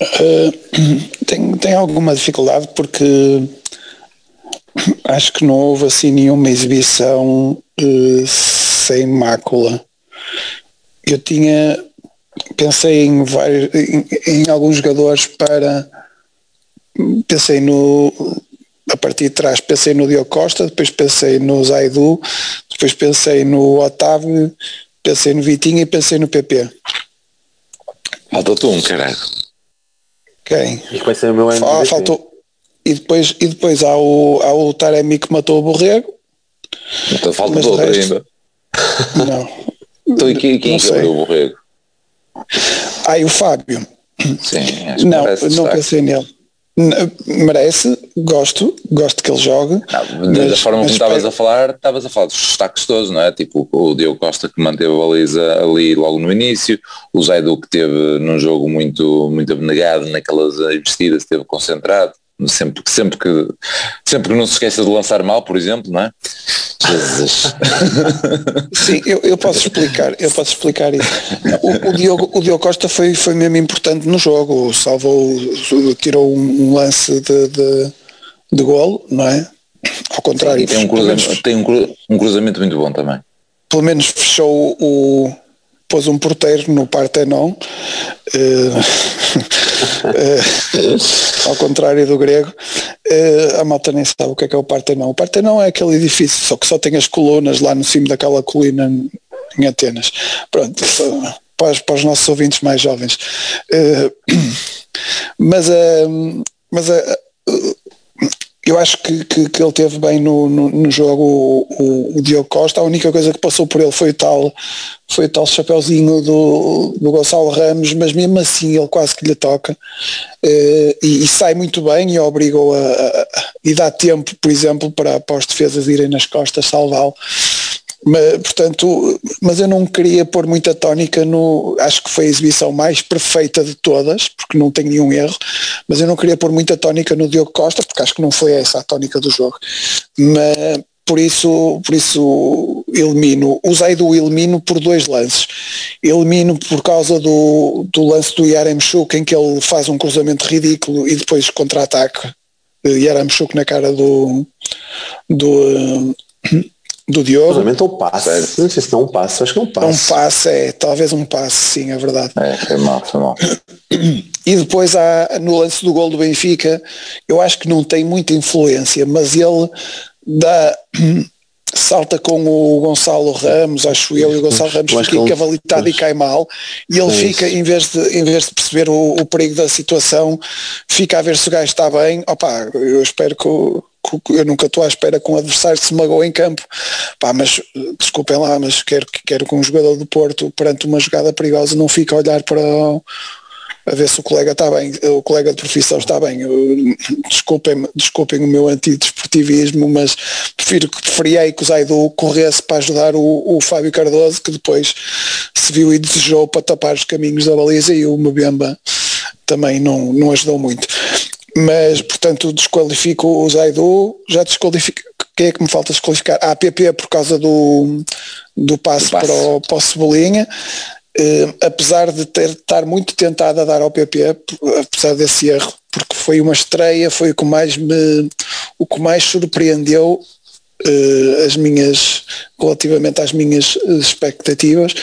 Uh, [CLEARS THROAT] tem, tem alguma dificuldade porque [CLEARS THROAT] acho que não houve assim nenhuma exibição uh, sem mácula. Eu tinha pensei em, vários, em, em alguns jogadores para pensei no a partir de trás pensei no Diogo Costa, depois pensei no Zaidu, depois pensei no Otávio, pensei no Vitinho e pensei no PP. Faltou-te um, caralho. Quem? E vai ser o meu MVP. faltou. E depois, e depois há, o, há o Taremi que matou o Borrego. Então falta outro resto, ainda. Não. Então e quem, quem é que o Borrego? E o Fábio. Sim, acho não, não pensei nele. Merece, gosto, gosto que ele jogue. Não, da forma como estavas a falar, estavas a falar dos destaques todos, não é? Tipo o Diogo Costa que manteve a baliza ali logo no início, o Zaidu que teve num jogo muito, muito abnegado naquelas investidas, esteve concentrado, sempre, sempre, que, sempre que não se esqueça de lançar mal, por exemplo, não é? Jesus. [LAUGHS] Sim, eu, eu posso explicar, eu posso explicar isso. O, o, Diogo, o Diogo Costa foi, foi mesmo importante no jogo, salvou, tirou um lance de, de, de golo, não é? Ao contrário. Sim, tem, um cruzamento, menos, tem um, um cruzamento muito bom também. Pelo menos fechou o, pôs um porteiro no Partenon, uh, uh, [LAUGHS] ao contrário do grego, uh, a malta nem sabe o que é que é o Partenon. O Partenon é aquele edifício, só que só tem as colunas lá no cimo daquela colina em Atenas. Pronto, para, para os nossos ouvintes mais jovens. [CLEARS THROAT] mas mas eu acho que, que, que, ele teve bem no, no, no jogo o, o, Diogo Costa. A única coisa que passou por ele foi o tal, foi o tal chapéuzinho do, do Gonçalo Ramos, mas mesmo assim ele quase que lhe toca uh, e, e, sai muito bem e obrigou a, a, e dá tempo, por exemplo, para, para os defesas irem nas costas salvá-lo. Mas, portanto, mas eu não queria pôr muita tónica no. Acho que foi a exibição mais perfeita de todas, porque não tem nenhum erro, mas eu não queria pôr muita tónica no Diogo Costa, porque acho que não foi essa a tónica do jogo. Mas por isso, por isso elimino. O Zaidu elimino por dois lances. Elimino por causa do, do lance do Yaremchuk em que ele faz um cruzamento ridículo e depois contra-ataque. Yaremchuk na cara do, do do Diogo. Cruzamento ou passe? Não sei se não é um passe, acho que é um passe. É um passe, é, talvez um passe, sim, é verdade. É, foi mal, foi mal. [CLEARS THROAT] E depois há, no lance do gol do Benfica, eu acho que não tem muita influência, mas ele dá [CLEARS THROAT] salta com o Gonçalo Ramos, acho eu, e o Gonçalo Ramos fica encavalitado e cai mal, e ele é fica, em vez, de, em vez de perceber o, o, perigo da situação, fica a ver se o gajo está bem, opá, eu espero que o, eu nunca estou à espera que um adversário se magoe em campo. Pá, mas desculpem lá, mas quero, quero que um jogador do Porto, perante uma jogada perigosa, não fique a olhar para a ver se o colega está bem, o colega de profissão está bem. Desculpem, desculpem o meu antidesportivismo, mas prefiro que preferiei que o Zaidu corresse para ajudar o, o Fábio Cardoso, que depois se viu e desejou para tapar os caminhos da baliza e o Mbemba também não, não ajudou muito mas portanto desqualifico o Zaidu, já desqualifico, quem é que me falta desqualificar? A APP por causa do, do passe, passe. Para, o, para o Cebolinha, uh, apesar de ter, estar muito tentado a dar ao PP, apesar desse erro, porque foi uma estreia, foi o que mais me, o que mais surpreendeu uh, as minhas, relativamente às minhas expectativas,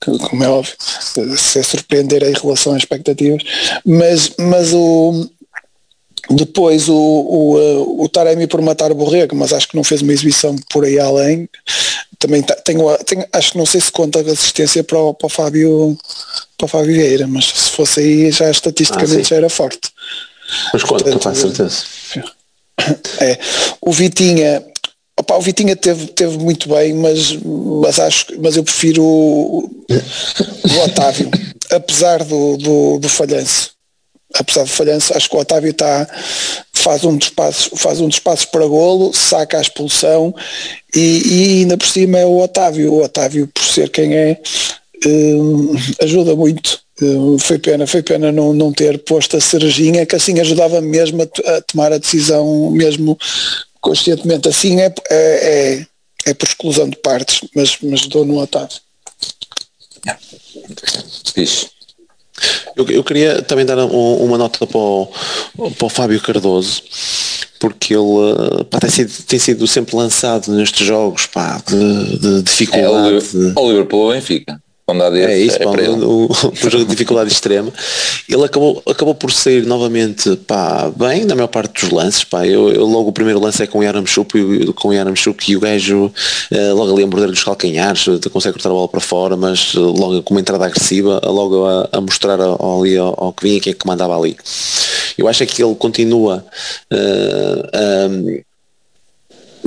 como é óbvio, se é surpreender em relação às expectativas, mas, mas o, depois o, o, uh, o Taremi por matar o Borrego, mas acho que não fez uma exibição por aí além. Também tenho, tenho acho que não sei se conta a assistência para o, para o Fábio para o Fábio Vieira, mas se fosse aí já estatisticamente ah, já era forte. Mas conta, com certeza. É, o Vitinha, opa, o Vitinha teve, teve muito bem, mas, mas acho mas eu prefiro o, o Otávio, apesar do, do, do falhanço apesar de falhança, acho que o Otávio está, faz um dos passos, faz um dos passos para golo, saca a expulsão e, e ainda por cima é o Otávio. O Otávio, por ser quem é, hum, ajuda muito. Hum, foi pena, foi pena não, não ter posto a cerejinha, que assim ajudava mesmo a, a tomar a decisão mesmo conscientemente. Assim é, é, é, é por exclusão de partes, mas, mas dou no Otávio. Fixe. Eu, eu queria também dar um, uma nota para o, para o Fábio Cardoso, porque ele pá, tem, sido, tem sido sempre lançado nestes jogos pá, de, de dificuldade. É o Liverpool ou Benfica. É isso, é pá, um, um jogo de dificuldade extrema. Ele acabou, acabou por sair novamente pá, bem na maior parte dos lances. Pá. Eu, eu logo o primeiro lance é com o Yaramchuk com o Yaramchuk e o gajo uh, logo ali a morder dos calcanhares, consegue cortar a bola para fora, mas uh, logo com uma entrada agressiva, logo a, a mostrar ali ao, ao, que vinha quem é que mandava ali. Eu acho é que ele continua uh,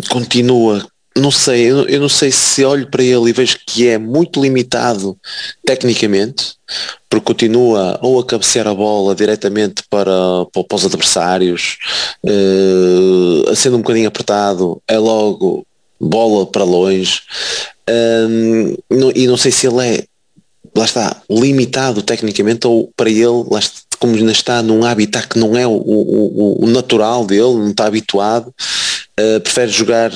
continua não sei, eu não sei se olho para ele e vejo que é muito limitado tecnicamente, porque continua ou a cabecear a bola diretamente para, para os adversários, uh, sendo um bocadinho apertado, é logo bola para longe, um, e não sei se ele é, lá está, limitado tecnicamente ou para ele, lá está, como ainda está num habitat que não é o, o, o natural dele, não está habituado, uh, prefere jogar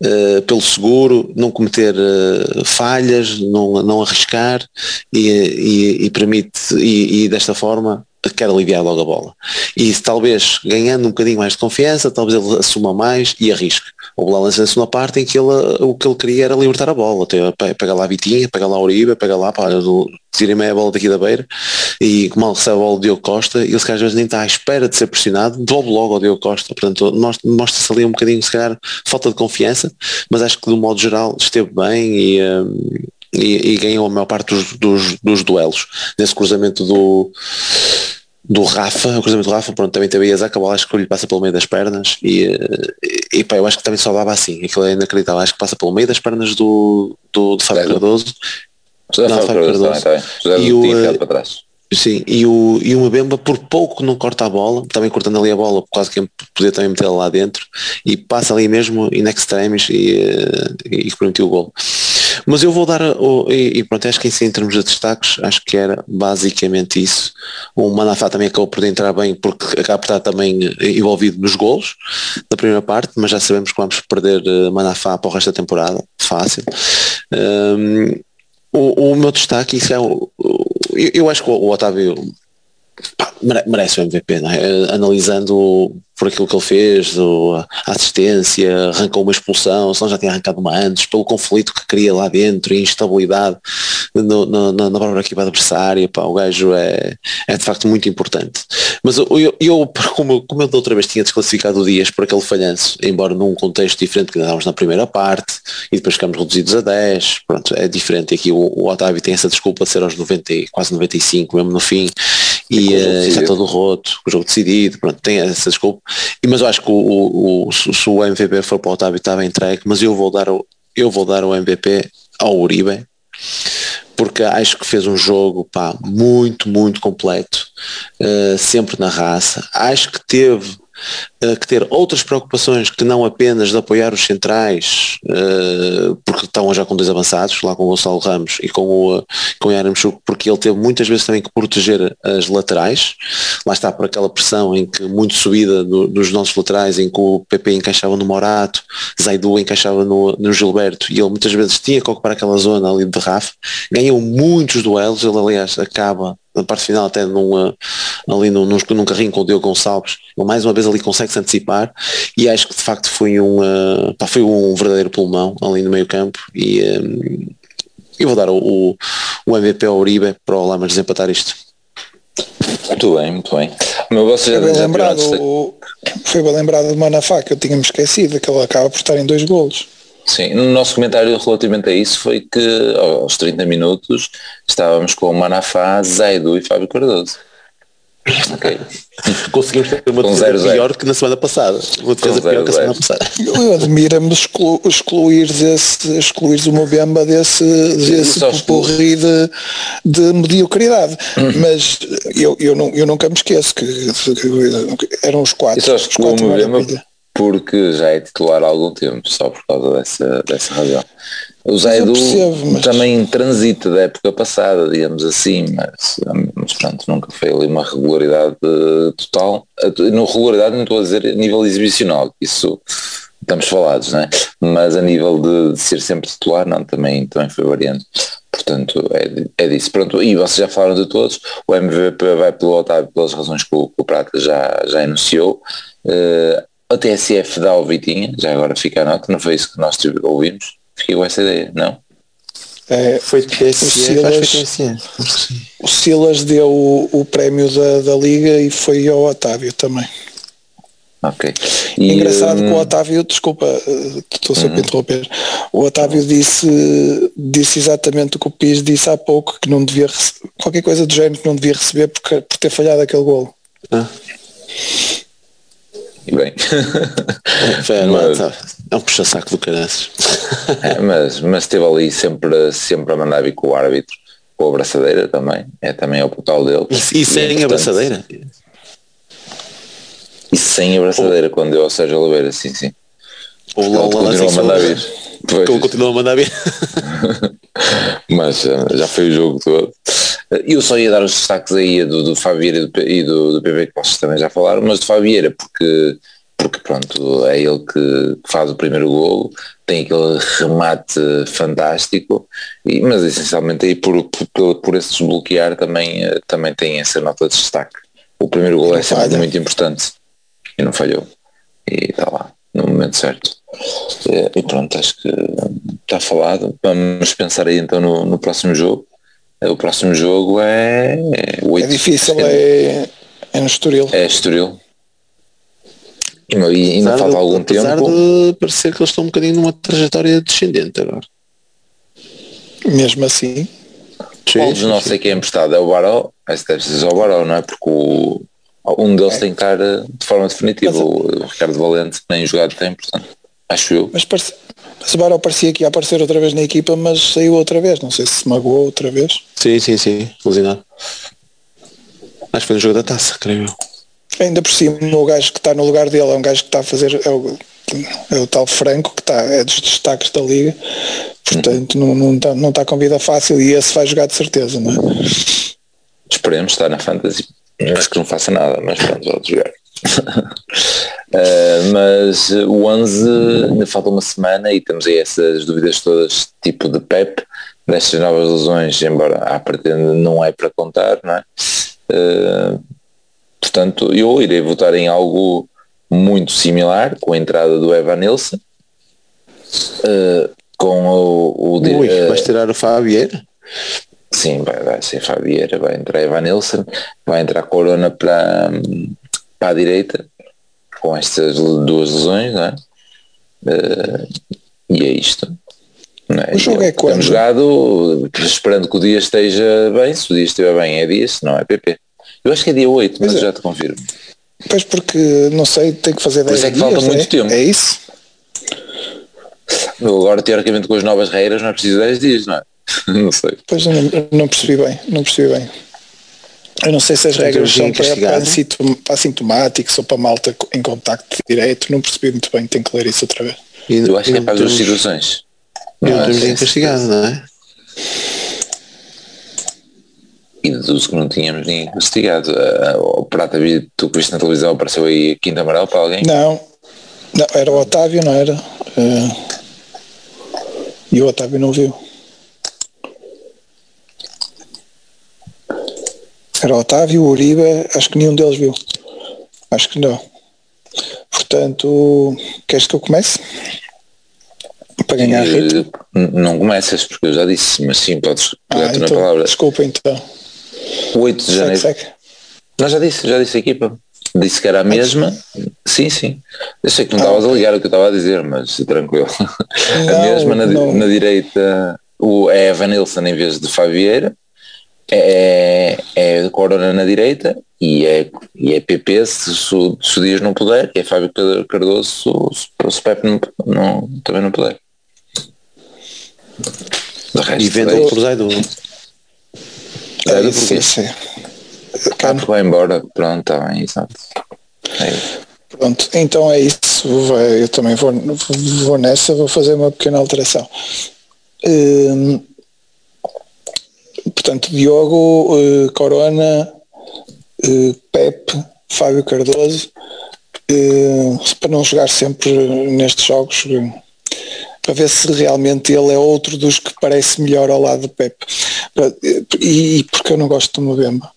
Uh, pelo seguro, não cometer uh, falhas, não, não arriscar e, e, e permite, e, e, desta forma quer aliviar logo a bola. E talvez ganhando um bocadinho mais de confiança, talvez ele assuma mais e arrisque. O lance na segunda parte em que ele, o que ele queria era libertar a bola, pega lá a Vitinha, pega lá a Uribe, pega lá, pá, tirem-me a bola daqui da beira e mal recebe a bola do Diogo Costa e ele se calhar às vezes nem está à espera de ser pressionado, devolve logo ao Diogo Costa, portanto mostra-se ali um bocadinho se calhar falta de confiança, mas acho que do modo geral esteve bem e, um, e, e, ganhou a maior parte dos, dos, dos duelos nesse cruzamento do do Rafa, o cruzamento do Rafa, pronto, também teve a Isaac, a bola acho que lhe passa pelo meio das pernas e, e, e pá, eu acho que também só dava assim, aquilo é inacreditável, acho que passa pelo meio das pernas do, do, do Fábio Cardoso, não, Fábio Cardoso, também, também. e o, para trás. Sim, e o, e o Mbemba por pouco não corta a bola, também cortando ali a bola, causa que podia também metê-la lá dentro, e passa ali mesmo in extremis e, e, e permitiu o gol. Mas eu vou dar, o, e, e pronto, acho que em termos de destaques, acho que era basicamente isso. O Manafá também acabou por entrar bem, porque acaba por estar também envolvido nos golos da primeira parte, mas já sabemos que vamos perder eh, Manafá para o resto da temporada, fácil. Um, o, o meu destaque, isso é o, eu, acho que o, o Otávio pá, merece o MVP, é? analisando por aquilo que ele fez, a assistência, arrancou uma expulsão, se não já tinha arrancado uma antes, pelo conflito que cria lá dentro e instabilidade no, no, na, própria equipa adversária, pá, o gajo é, é de facto muito importante. Mas eu, eu, eu [LAUGHS] como, como eu da outra vez tinha desclassificado o Dias por aquele falhanço, embora num contexto diferente que andávamos na primeira parte e depois ficamos reduzidos a 10, pronto, é diferente. Aqui o, o Otávio tem essa desculpa de ser aos 90, quase 95, mesmo no fim, e uh, já todo roto, o jogo decidido, pronto, tem essa desculpa. E, mas eu acho que o, o, o, se o MVP for para o Otávio estava entregue, mas eu vou dar o, eu vou dar o MVP ao Uribe, porque acho que fez um jogo pá, muito, muito completo, uh, sempre na raça. Acho que teve que ter outras preocupações que não apenas de apoiar os centrais, uh, porque estão já com dois avançados, lá com o Gonçalo Ramos e com o, com o Yaramchuk, porque ele teve muitas vezes também que proteger as laterais, lá está por aquela pressão em que muito subida do, dos nossos laterais, em que o PP encaixava no Morato, Zaidu encaixava no, no Gilberto, e ele muitas vezes tinha que ocupar aquela zona ali de Rafa, ganhou muitos duelos, ele aliás acaba na parte final até num, ali num, num, num carrinho com o Diogo Gonçalves, ele mais uma vez ali consegue se antecipar e acho que de facto foi um, uh, pá, foi um verdadeiro pulmão ali no meio campo e um, eu vou dar o, o, MVP ao Uribe para o Lamas desempatar isto. Muito bem, muito bem. Meu, você foi, bem lembrado, o, foi bem lembrado do Manafá que eu tinha-me esquecido, que ele acaba por estar em dois golos. Sim, no nosso comentário relativamente a isso foi que aos 30 minutos estávamos com o Manafá, Zaidu e Fábio Cardoso. Ok. [LAUGHS] Conseguimos ter uma defesa zero, pior zero. que na semana passada. Uma defesa pior que a semana passada. Eu admiro-me exclu, excluir esse, excluir o Mobemba desse, desse porri de, de mediocridade. Uhum. Mas eu, eu, não, eu nunca me esqueço que, que eram os quatro. E só excluo o Mobemba porque já é titular há algum tempo, só por causa dessa, dessa razão. O Zé Edu mas... também transita da época passada, digamos assim, mas, mas pronto, nunca foi ali uma regularidade total. No regularidade não estou a dizer a nível exibicional, isso estamos falados, né? mas a nível de, de, ser sempre titular, não, também, também foi variante. Portanto, é, é disso. Pronto, e vocês já falaram de todos. O MVP vai pelo Otávio pelas razões que o, que o Prata já, já anunciou. Uh, a TSF dá ao Vitinha, já agora fica a nota, não foi isso que nós ouvimos? Fiquei com essa ideia, não? É, Foi TSF, o Silas, o Silas deu o, o prémio da, da Liga e foi ao Otávio também. Ok. E, Engraçado que o hum, Otávio, desculpa, estou sempre a interromper, o Otávio disse, disse exatamente o que o Pis disse há pouco, que não devia qualquer coisa do género que não devia receber porque, por ter falhado aquele golo. Ah, e bem. é, foi, [LAUGHS] Mas- tá. é um puxa-saco do caraças. [LAUGHS] É, mas, mas esteve ali sempre, sempre a mandar vir com o árbitro, com a abraçadeira também, é também é o total dele. E sem é a importante. abraçadeira. E sem abraçadeira, quando deu ao Sérgio Oliveira, sim, sim. Ou continua a mandar vir. Ele continua a mandar vir. mas eh, já foi o jogo todo. Eu só ia dar os destaques aí do, do Fabieira e do, e do, do PV que vocês também já falaram, mas do Fabieira porque, porque pronto, é ele que faz o primeiro golo, tem aquele remate fantástico, e, mas essencialmente aí por, por, por esse desbloquear também, também tem essa nota de destaque. O primeiro golo é sempre falha. muito importante e não falhou. E está lá, no momento certo. Eh, E pronto, acho que está falado. Vamos pensar aí então no, no próximo jogo. Eh, O próximo jogo é, é, o É difícil, é, é no Estoril. é Estoril. E ainda Apesar falta de- algum apesar tempo. de parecer que eles estão um bocadinho numa trajetória descendente agora. Mesmo assim, Qual dos nossos é que é emprestado? É o Baró? Esse deve ser o Baró, não é? Porque o, um deles tem que estar de forma definitiva. Mas- o Ricardo Valente nem jogado tem, portanto, acho eu. mas, parece, mas o Baró parecia que ia aparecer outra vez na equipa, mas saiu outra vez. Não sei se se magoou outra vez. Sim, sim, sim. Lesionado. Acho que foi no jogo da taça, creio eu. Ainda por cima, o gajo que está no lugar dele é um gajo que está a fazer. É o, é o tal Franco, que está, é dos destaques da liga. Portanto, não, não, está, não está com vida fácil e esse vai jogar de certeza, não é? Esperemos estar na Fantasy. Acho que não faça nada, mas pronto, vou jogar. Uh, [LAUGHS] mas o 11 ainda falta uma semana e temos aí essas dúvidas todas tipo de Pep destas novas lesões, embora à partida não é para contar, não é? Uh, portanto, eu irei votar em algo muito similar com a entrada do Evan Nilsson uh, com o, o Ui, uh, vais tirar o Fabieira? Sim, vai, vai ser Fabieira, vai entrar Evan Nilsson, vai entrar Corona para, para a direita, com estas duas lesões, não é? Uh, e é isto. É? O jogo é quando? Temos jogado esperando que o dia esteja bem, se o dia estiver bem é dia, se não é PP. Eu acho que é dia 8, mas Pois é. já te confirmo. Pois porque, não sei, tem que fazer Por 10 isso é que dias, falta muito é? tempo. É isso? Agora, teoricamente, com as novas regras, não é preciso 10 dias, não é? [LAUGHS] não sei. Pois eu não, eu não percebi bem, não percebi bem. Eu não sei se as Então, regras são para, para assintom- para assintomáticos ou para malta em contacto direto, não percebi muito bem, tenho que ler isso outra vez. E, Eu acho que é para as duas situações. e não temos investigado, não é? e deduzo que não tínhamos ninguém investigado. Ah, o Prata, tu que viste na televisão, apareceu aí Quinta Amarelo para alguém? Não, não, era o Otávio, não era? Eh, e o Otávio não viu. Era o Otávio, o Uribe, acho que nenhum deles viu. Acho que não. Portanto, queres que eu comece? Para ganhar Eh, ritmo. não começas, porque eu já disse, mas sim, podes pegar Ah, tu na então, palavra. desculpa então. 8 de Segue, janeiro. segue. Não, já disse, já disse a equipa. Disse que era a mesma. Sim, sim. Eu sei que não Ah, estavas a ligar o que eu estava a dizer, mas tranquilo. [LAUGHS] a Não, mesma na, na direita o, é Evan Nilsson em vez de Fabieira. É, é Corona na direita e é, e é PP se, se, o- se o Dias não puder, e é Fábio Cardoso se, se o Pepe não, não, também não puder. De resto, E venda é o isto. Zaidu. É Zaidu porquê? sim. Ah, porque vai embora. Pronto, está bem, exato. É. Pronto, então é isso. Vai- Eu também vou, vou nessa, vou fazer uma pequena alteração. Hum, portanto, Diogo, eh, Corona, eh, Pepe, Fábio Cardoso, eh, para não jogar sempre nestes jogos, eh, para ver se realmente ele é outro dos que parece melhor ao lado do Pep. E, e porque eu não gosto do Mbemba.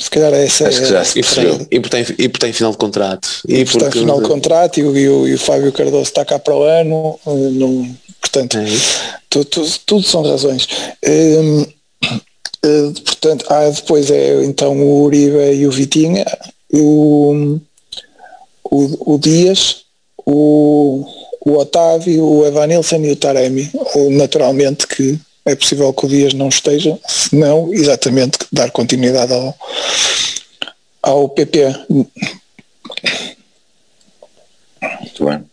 Se calhar essa Acho que já se percebeu. E porque, tem, e porque tem final de contrato. E, e porque tem final de contrato e, e, o, e o Fábio Cardoso está cá para o ano. Não, portanto, é tudo, tudo, tudo, são razões. Hum, hum, portanto, ah, depois é então o Uribe e o Vitinha, o, o, o Dias, o, o Otávio, o Evanilson e o Taremi. Naturalmente que é possível que o Dias não esteja, se não, exatamente, dar continuidade ao, ao PP. Muito bem.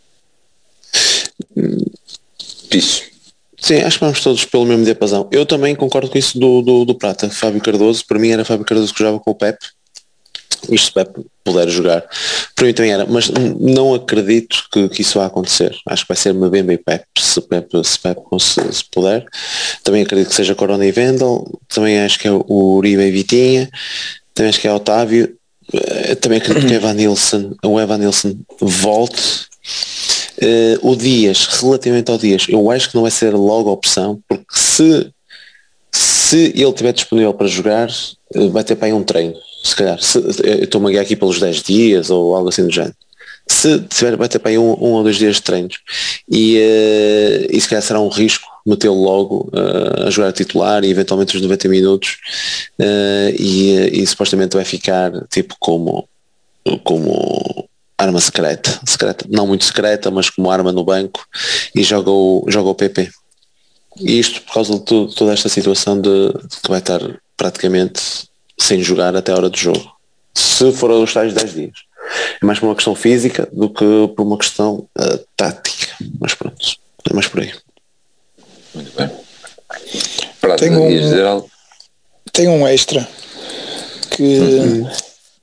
Isso. Sim, acho que vamos todos pelo mesmo diapasão. Eu também concordo com isso do, do, do Prata. Fábio Cardoso, para mim era Fábio Cardoso que jogava com o Pep isto se Pep puder jogar, para mim também era, mas não acredito que, que isso vá acontecer. Acho que vai ser uma Bemba e Pep, se Pep, se, Pep se, se, puder. Também acredito que seja Corona e Vendel, também acho que é o Uribe e Vitinha, também acho que é Otávio, eh, também acredito que o Evan Nilsson, o Evan Nilsson volte. Uh, o Dias, relativamente ao Dias, eu acho que não vai ser logo a opção, porque se se ele estiver disponível para jogar, eh, vai ter para aí um treino se calhar, se, eu estou-me a guiar aqui pelos 10 dias ou algo assim do género. Se tiver, vai ter para aí um, um ou dois dias de treinos e, uh, e se calhar será um risco metê-lo logo uh, a jogar titular e eventualmente os 90 minutos e, e supostamente vai ficar tipo como como arma secreta, secreta, não muito secreta, mas como arma no banco e joga o, joga o PP. E isto por causa de tudo, toda esta situação de, de que vai estar praticamente sem jogar até a hora do jogo. Se for os tais 10 dias. É mais por uma questão física do que por uma questão uh, tática. Mas pronto, é mais por aí. Muito bem. Prato, tem um, tem um extra que uhum.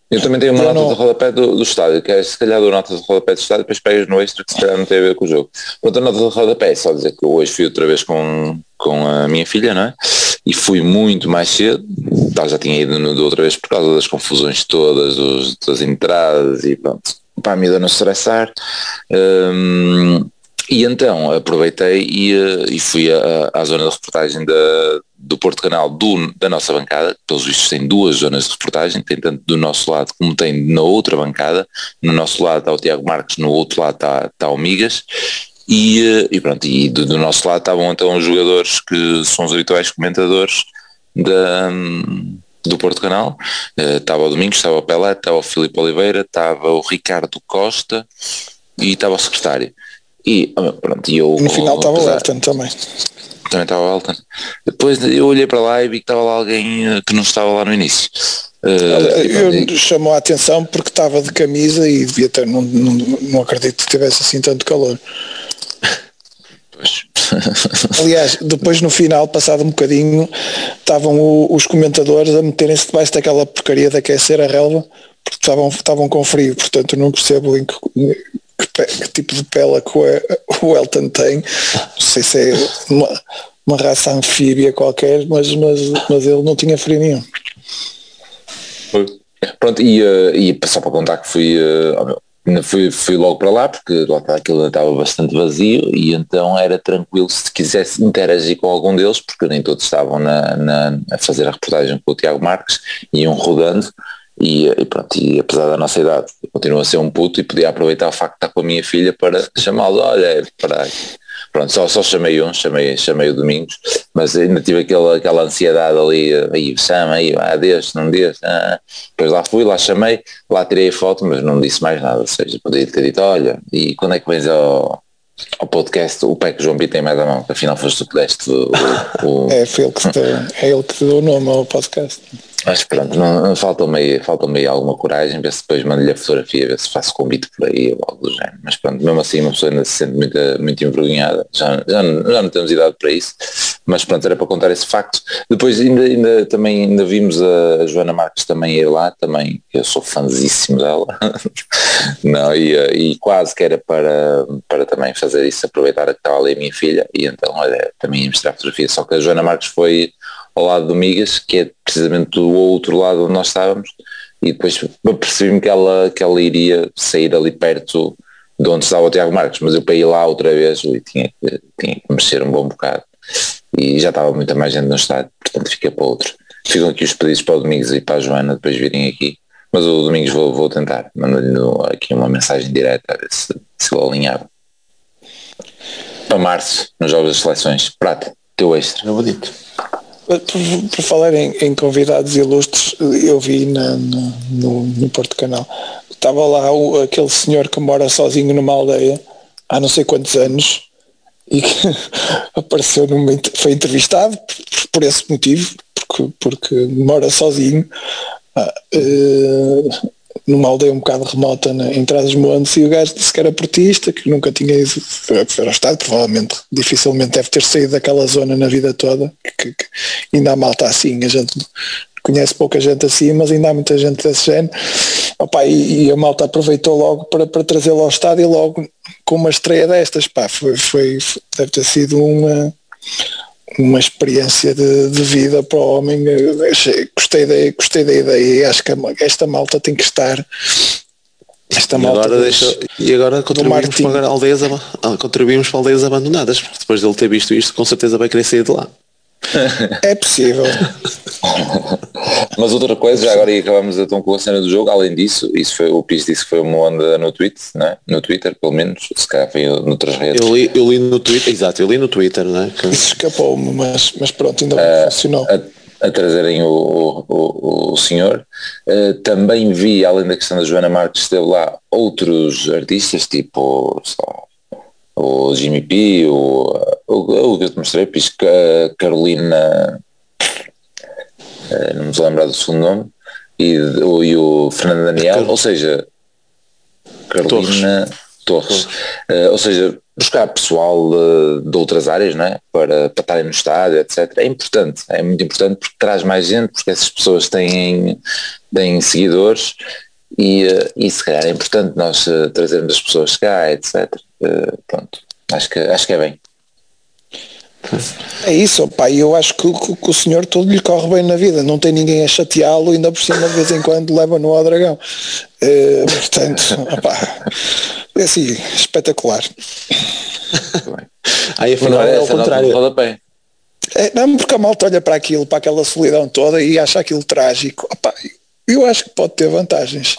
Eu também tenho uma eu nota não... de rodapé do, do estádio, que é se calhar do nota de rodapé do estádio, depois pegas no extra que se calhar não tem a ver com o jogo. Pronto, a nota de rodapé é só dizer que hoje fui outra vez com, com a minha filha, não é? E fui muito mais cedo, Ela já tinha ido no, outra vez por causa das confusões todas, dos, das entradas e pronto, para a miúda não estressar. Um, e então aproveitei e, eh, e fui à, zona de reportagem da, do Porto Canal do, da nossa bancada, pelos vistos tem duas zonas de reportagem, tem tanto do nosso lado como tem na outra bancada, no nosso lado está o Tiago Marques, no outro lado está, está o Migas, e, eh, e pronto, e do, do, nosso lado estavam então os jogadores que são os habituais comentadores da, do Porto Canal, uh, estava o Domingos, estava o Pelé, estava o Filipe Oliveira, estava o Ricardo Costa e estava o secretário. E ah, pronto, e eu, no final estava o Elton também também estava o Elton. Depois eu olhei para lá e vi que estava lá alguém eh, que não estava lá no início. Uh, eu chamou a atenção porque estava de camisa e devia ter, não, não, não acredito que tivesse assim tanto calor. [LAUGHS] Aliás, depois no final, passado um bocadinho, estavam o, os comentadores a meterem-se debaixo daquela porcaria de aquecer a relva, porque estavam, estavam com frio, portanto não percebo em que, que, que tipo de pele que o Elton tem. Não sei se é uma, uma raça anfíbia qualquer, mas, mas, mas ele não tinha frio nenhum. Pronto, e, uh, e só para contar que fui, uh, fui, fui logo para lá, porque lá aquilo estava bastante vazio e então era tranquilo se quisesse interagir com algum deles, porque nem todos estavam na, na a fazer a reportagem com o Tiago Marques, iam rodando e, e, pronto, e apesar da nossa idade, continua a ser um puto e podia aproveitar o facto de estar com a minha filha para chamá-lo, olha, para aí. Pronto, só, só chamei um, chamei, chamei o Domingos, mas ainda tive aquela, aquela ansiedade ali, aí chama, aí, ah, deixa, não deixa, ah. depois lá fui, lá chamei, lá tirei a foto, mas não disse mais nada, ou seja, podia ter dito, olha, e quando é que vens ao, ao podcast, o PEC João P tem mais a mão, que afinal foste tu que deste o, o... [LAUGHS] é, foi ele que te, é ele que deu o nome ao podcast. Mas pronto, não, falta-me aí, falta aí alguma coragem, ver se depois mando-lhe a fotografia, ver se faço convite por aí ou algo do género. Mas pronto, mesmo assim uma pessoa ainda se sente muito, muito envergonhada, já, já, já não temos idade para isso, mas pronto, era para contar esse facto. Depois ainda, ainda também ainda vimos a Joana Marques também ir lá, também, eu sou fãzíssimo dela, [LAUGHS] não, e, e quase que era para, para também fazer isso, aproveitar que estava ali a minha filha, e então olha, também mostrar a fotografia, só que a Joana Marques foi ao lado do Migas, que é precisamente do outro lado onde nós estávamos, e depois percebi-me que ela, que ela iria sair ali perto de de onde estava o Tiago Marques, mas eu para ir lá outra vez ui, tinha, que, tinha que mexer um bom bocado e já estava muita mais gente no estádio, portanto fiquei para outro. Ficam aqui os pedidos para o Domingos e para a Joana depois virem aqui, mas o Domingos vou, vou tentar, mando-lhe aqui uma mensagem direta a ver se, se ele alinhava. Para março, nos Jogos das Seleções, Prata, teu extra. É bonito. Por, por falar em, em, convidados ilustres, eu vi na, no, no, Porto Canal, estava lá o, aquele senhor que mora sozinho numa aldeia há não sei quantos anos e que [LAUGHS] apareceu numa, foi entrevistado por, por esse motivo, porque, porque mora sozinho. Uh, numa aldeia um bocado remota na, em trás dos montes e o gajo disse que era portista, que nunca tinha ido para o estado, provavelmente, dificilmente deve ter saído daquela zona na vida toda, que, que ainda há malta assim, a gente conhece pouca gente assim, mas ainda há muita gente desse género. Opa, e, e, a malta aproveitou logo para, para trazê-lo ao estádio e logo com uma estreia destas, pá, foi, foi, deve ter sido uma uma experiência de, de, vida para o homem. Gostei da, gostei da ideia e acho que esta malta tem que estar. Esta e, agora deixa, e agora contribuímos para, aldeias, ah, contribuímos para aldeias abandonadas, porque depois dele ter visto isto, com certeza vai querer sair de lá. É possível. [LAUGHS] Mas outra coisa, já agora e acabamos então com a cena do jogo, além disso, isso foi, o PIS disse que foi uma onda no Twitter, né? no Twitter, pelo menos, se calhar foi noutras redes. Eu li, eu li no Twitter, exato, eu li no Twitter, né? Que... [LAUGHS] Isso escapou-me, mas, mas pronto, ainda uh, funcionou. A, a trazerem o, o, o senhor. Uh, também vi, além da questão da Joana Marques, esteve lá outros artistas, tipo só, o Jimmy P, o, o, o que eu te mostrei, Pisca, Carolina, eh, não me vou lembrar do segundo nome, e, o, e o Fernando Daniel, ou seja, Carolina Torres, Torres. Uh, ou seja, buscar pessoal de, de, outras áreas né, para, para estarem no estádio, etc. É importante, é muito importante porque traz mais gente, porque essas pessoas têm, têm seguidores e, uh, e se calhar é importante nós uh, trazermos as pessoas cá, etc. Uh, pronto, acho que, acho que é bem. É isso, pá, eu acho que, que, que, o senhor tudo lhe corre bem na vida, não tem ninguém a chateá-lo, ainda por cima de vez em quando leva no ao dragão. Uh, portanto, [LAUGHS] opá, é assim, espetacular. Aí afinal é, é ao contrário. É, não, porque a malta olha para aquilo, para aquela solidão toda e acha aquilo trágico. Opá, eu acho que pode ter vantagens,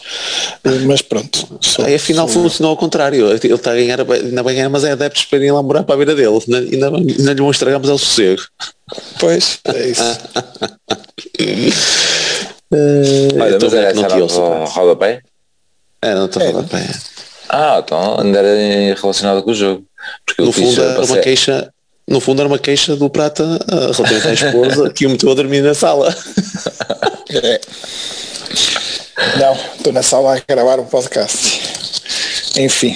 mas pronto. Sou, Aí afinal sou... funcionou ao contrário. Ele está a ganhar, ainda ganhar, mas é adeptos para irem lá morar para a beira dele. Ainda, ainda lhe vão estragarmos ao sossego. Pois, é isso. uh, [LAUGHS] Olha, mas era não tinha rodapé? Era, não estou rodapé. Ah, então ainda era relacionado com o jogo. Porque no fundo era uma queixa, no fundo era uma queixa do Prata uh, relativamente à esposa que o meteu a dormir na sala. é. Não, estou na sala a gravar um podcast. Enfim.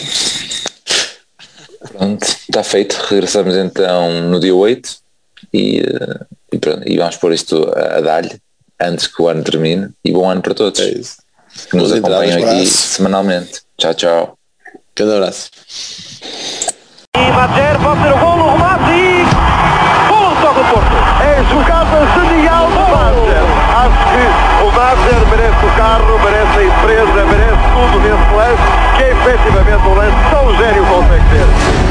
Pronto, está feito. Regressamos então no dia 8 e, e, pronto, e vamos pôr isto a, a dar-lhe antes que o ano termine. E bom ano para todos. É isso. Que nos acompanham aqui semanalmente. Tchau, tchau. Cada abraço. E bater, pode ser o golo, o remate e... Golo só do Porto. É jogada genial do Madger. Acho que o Madger merece o carro, merece a empresa, merece tudo nesse lance, que é efetivamente um lance tão gênio consegue ter.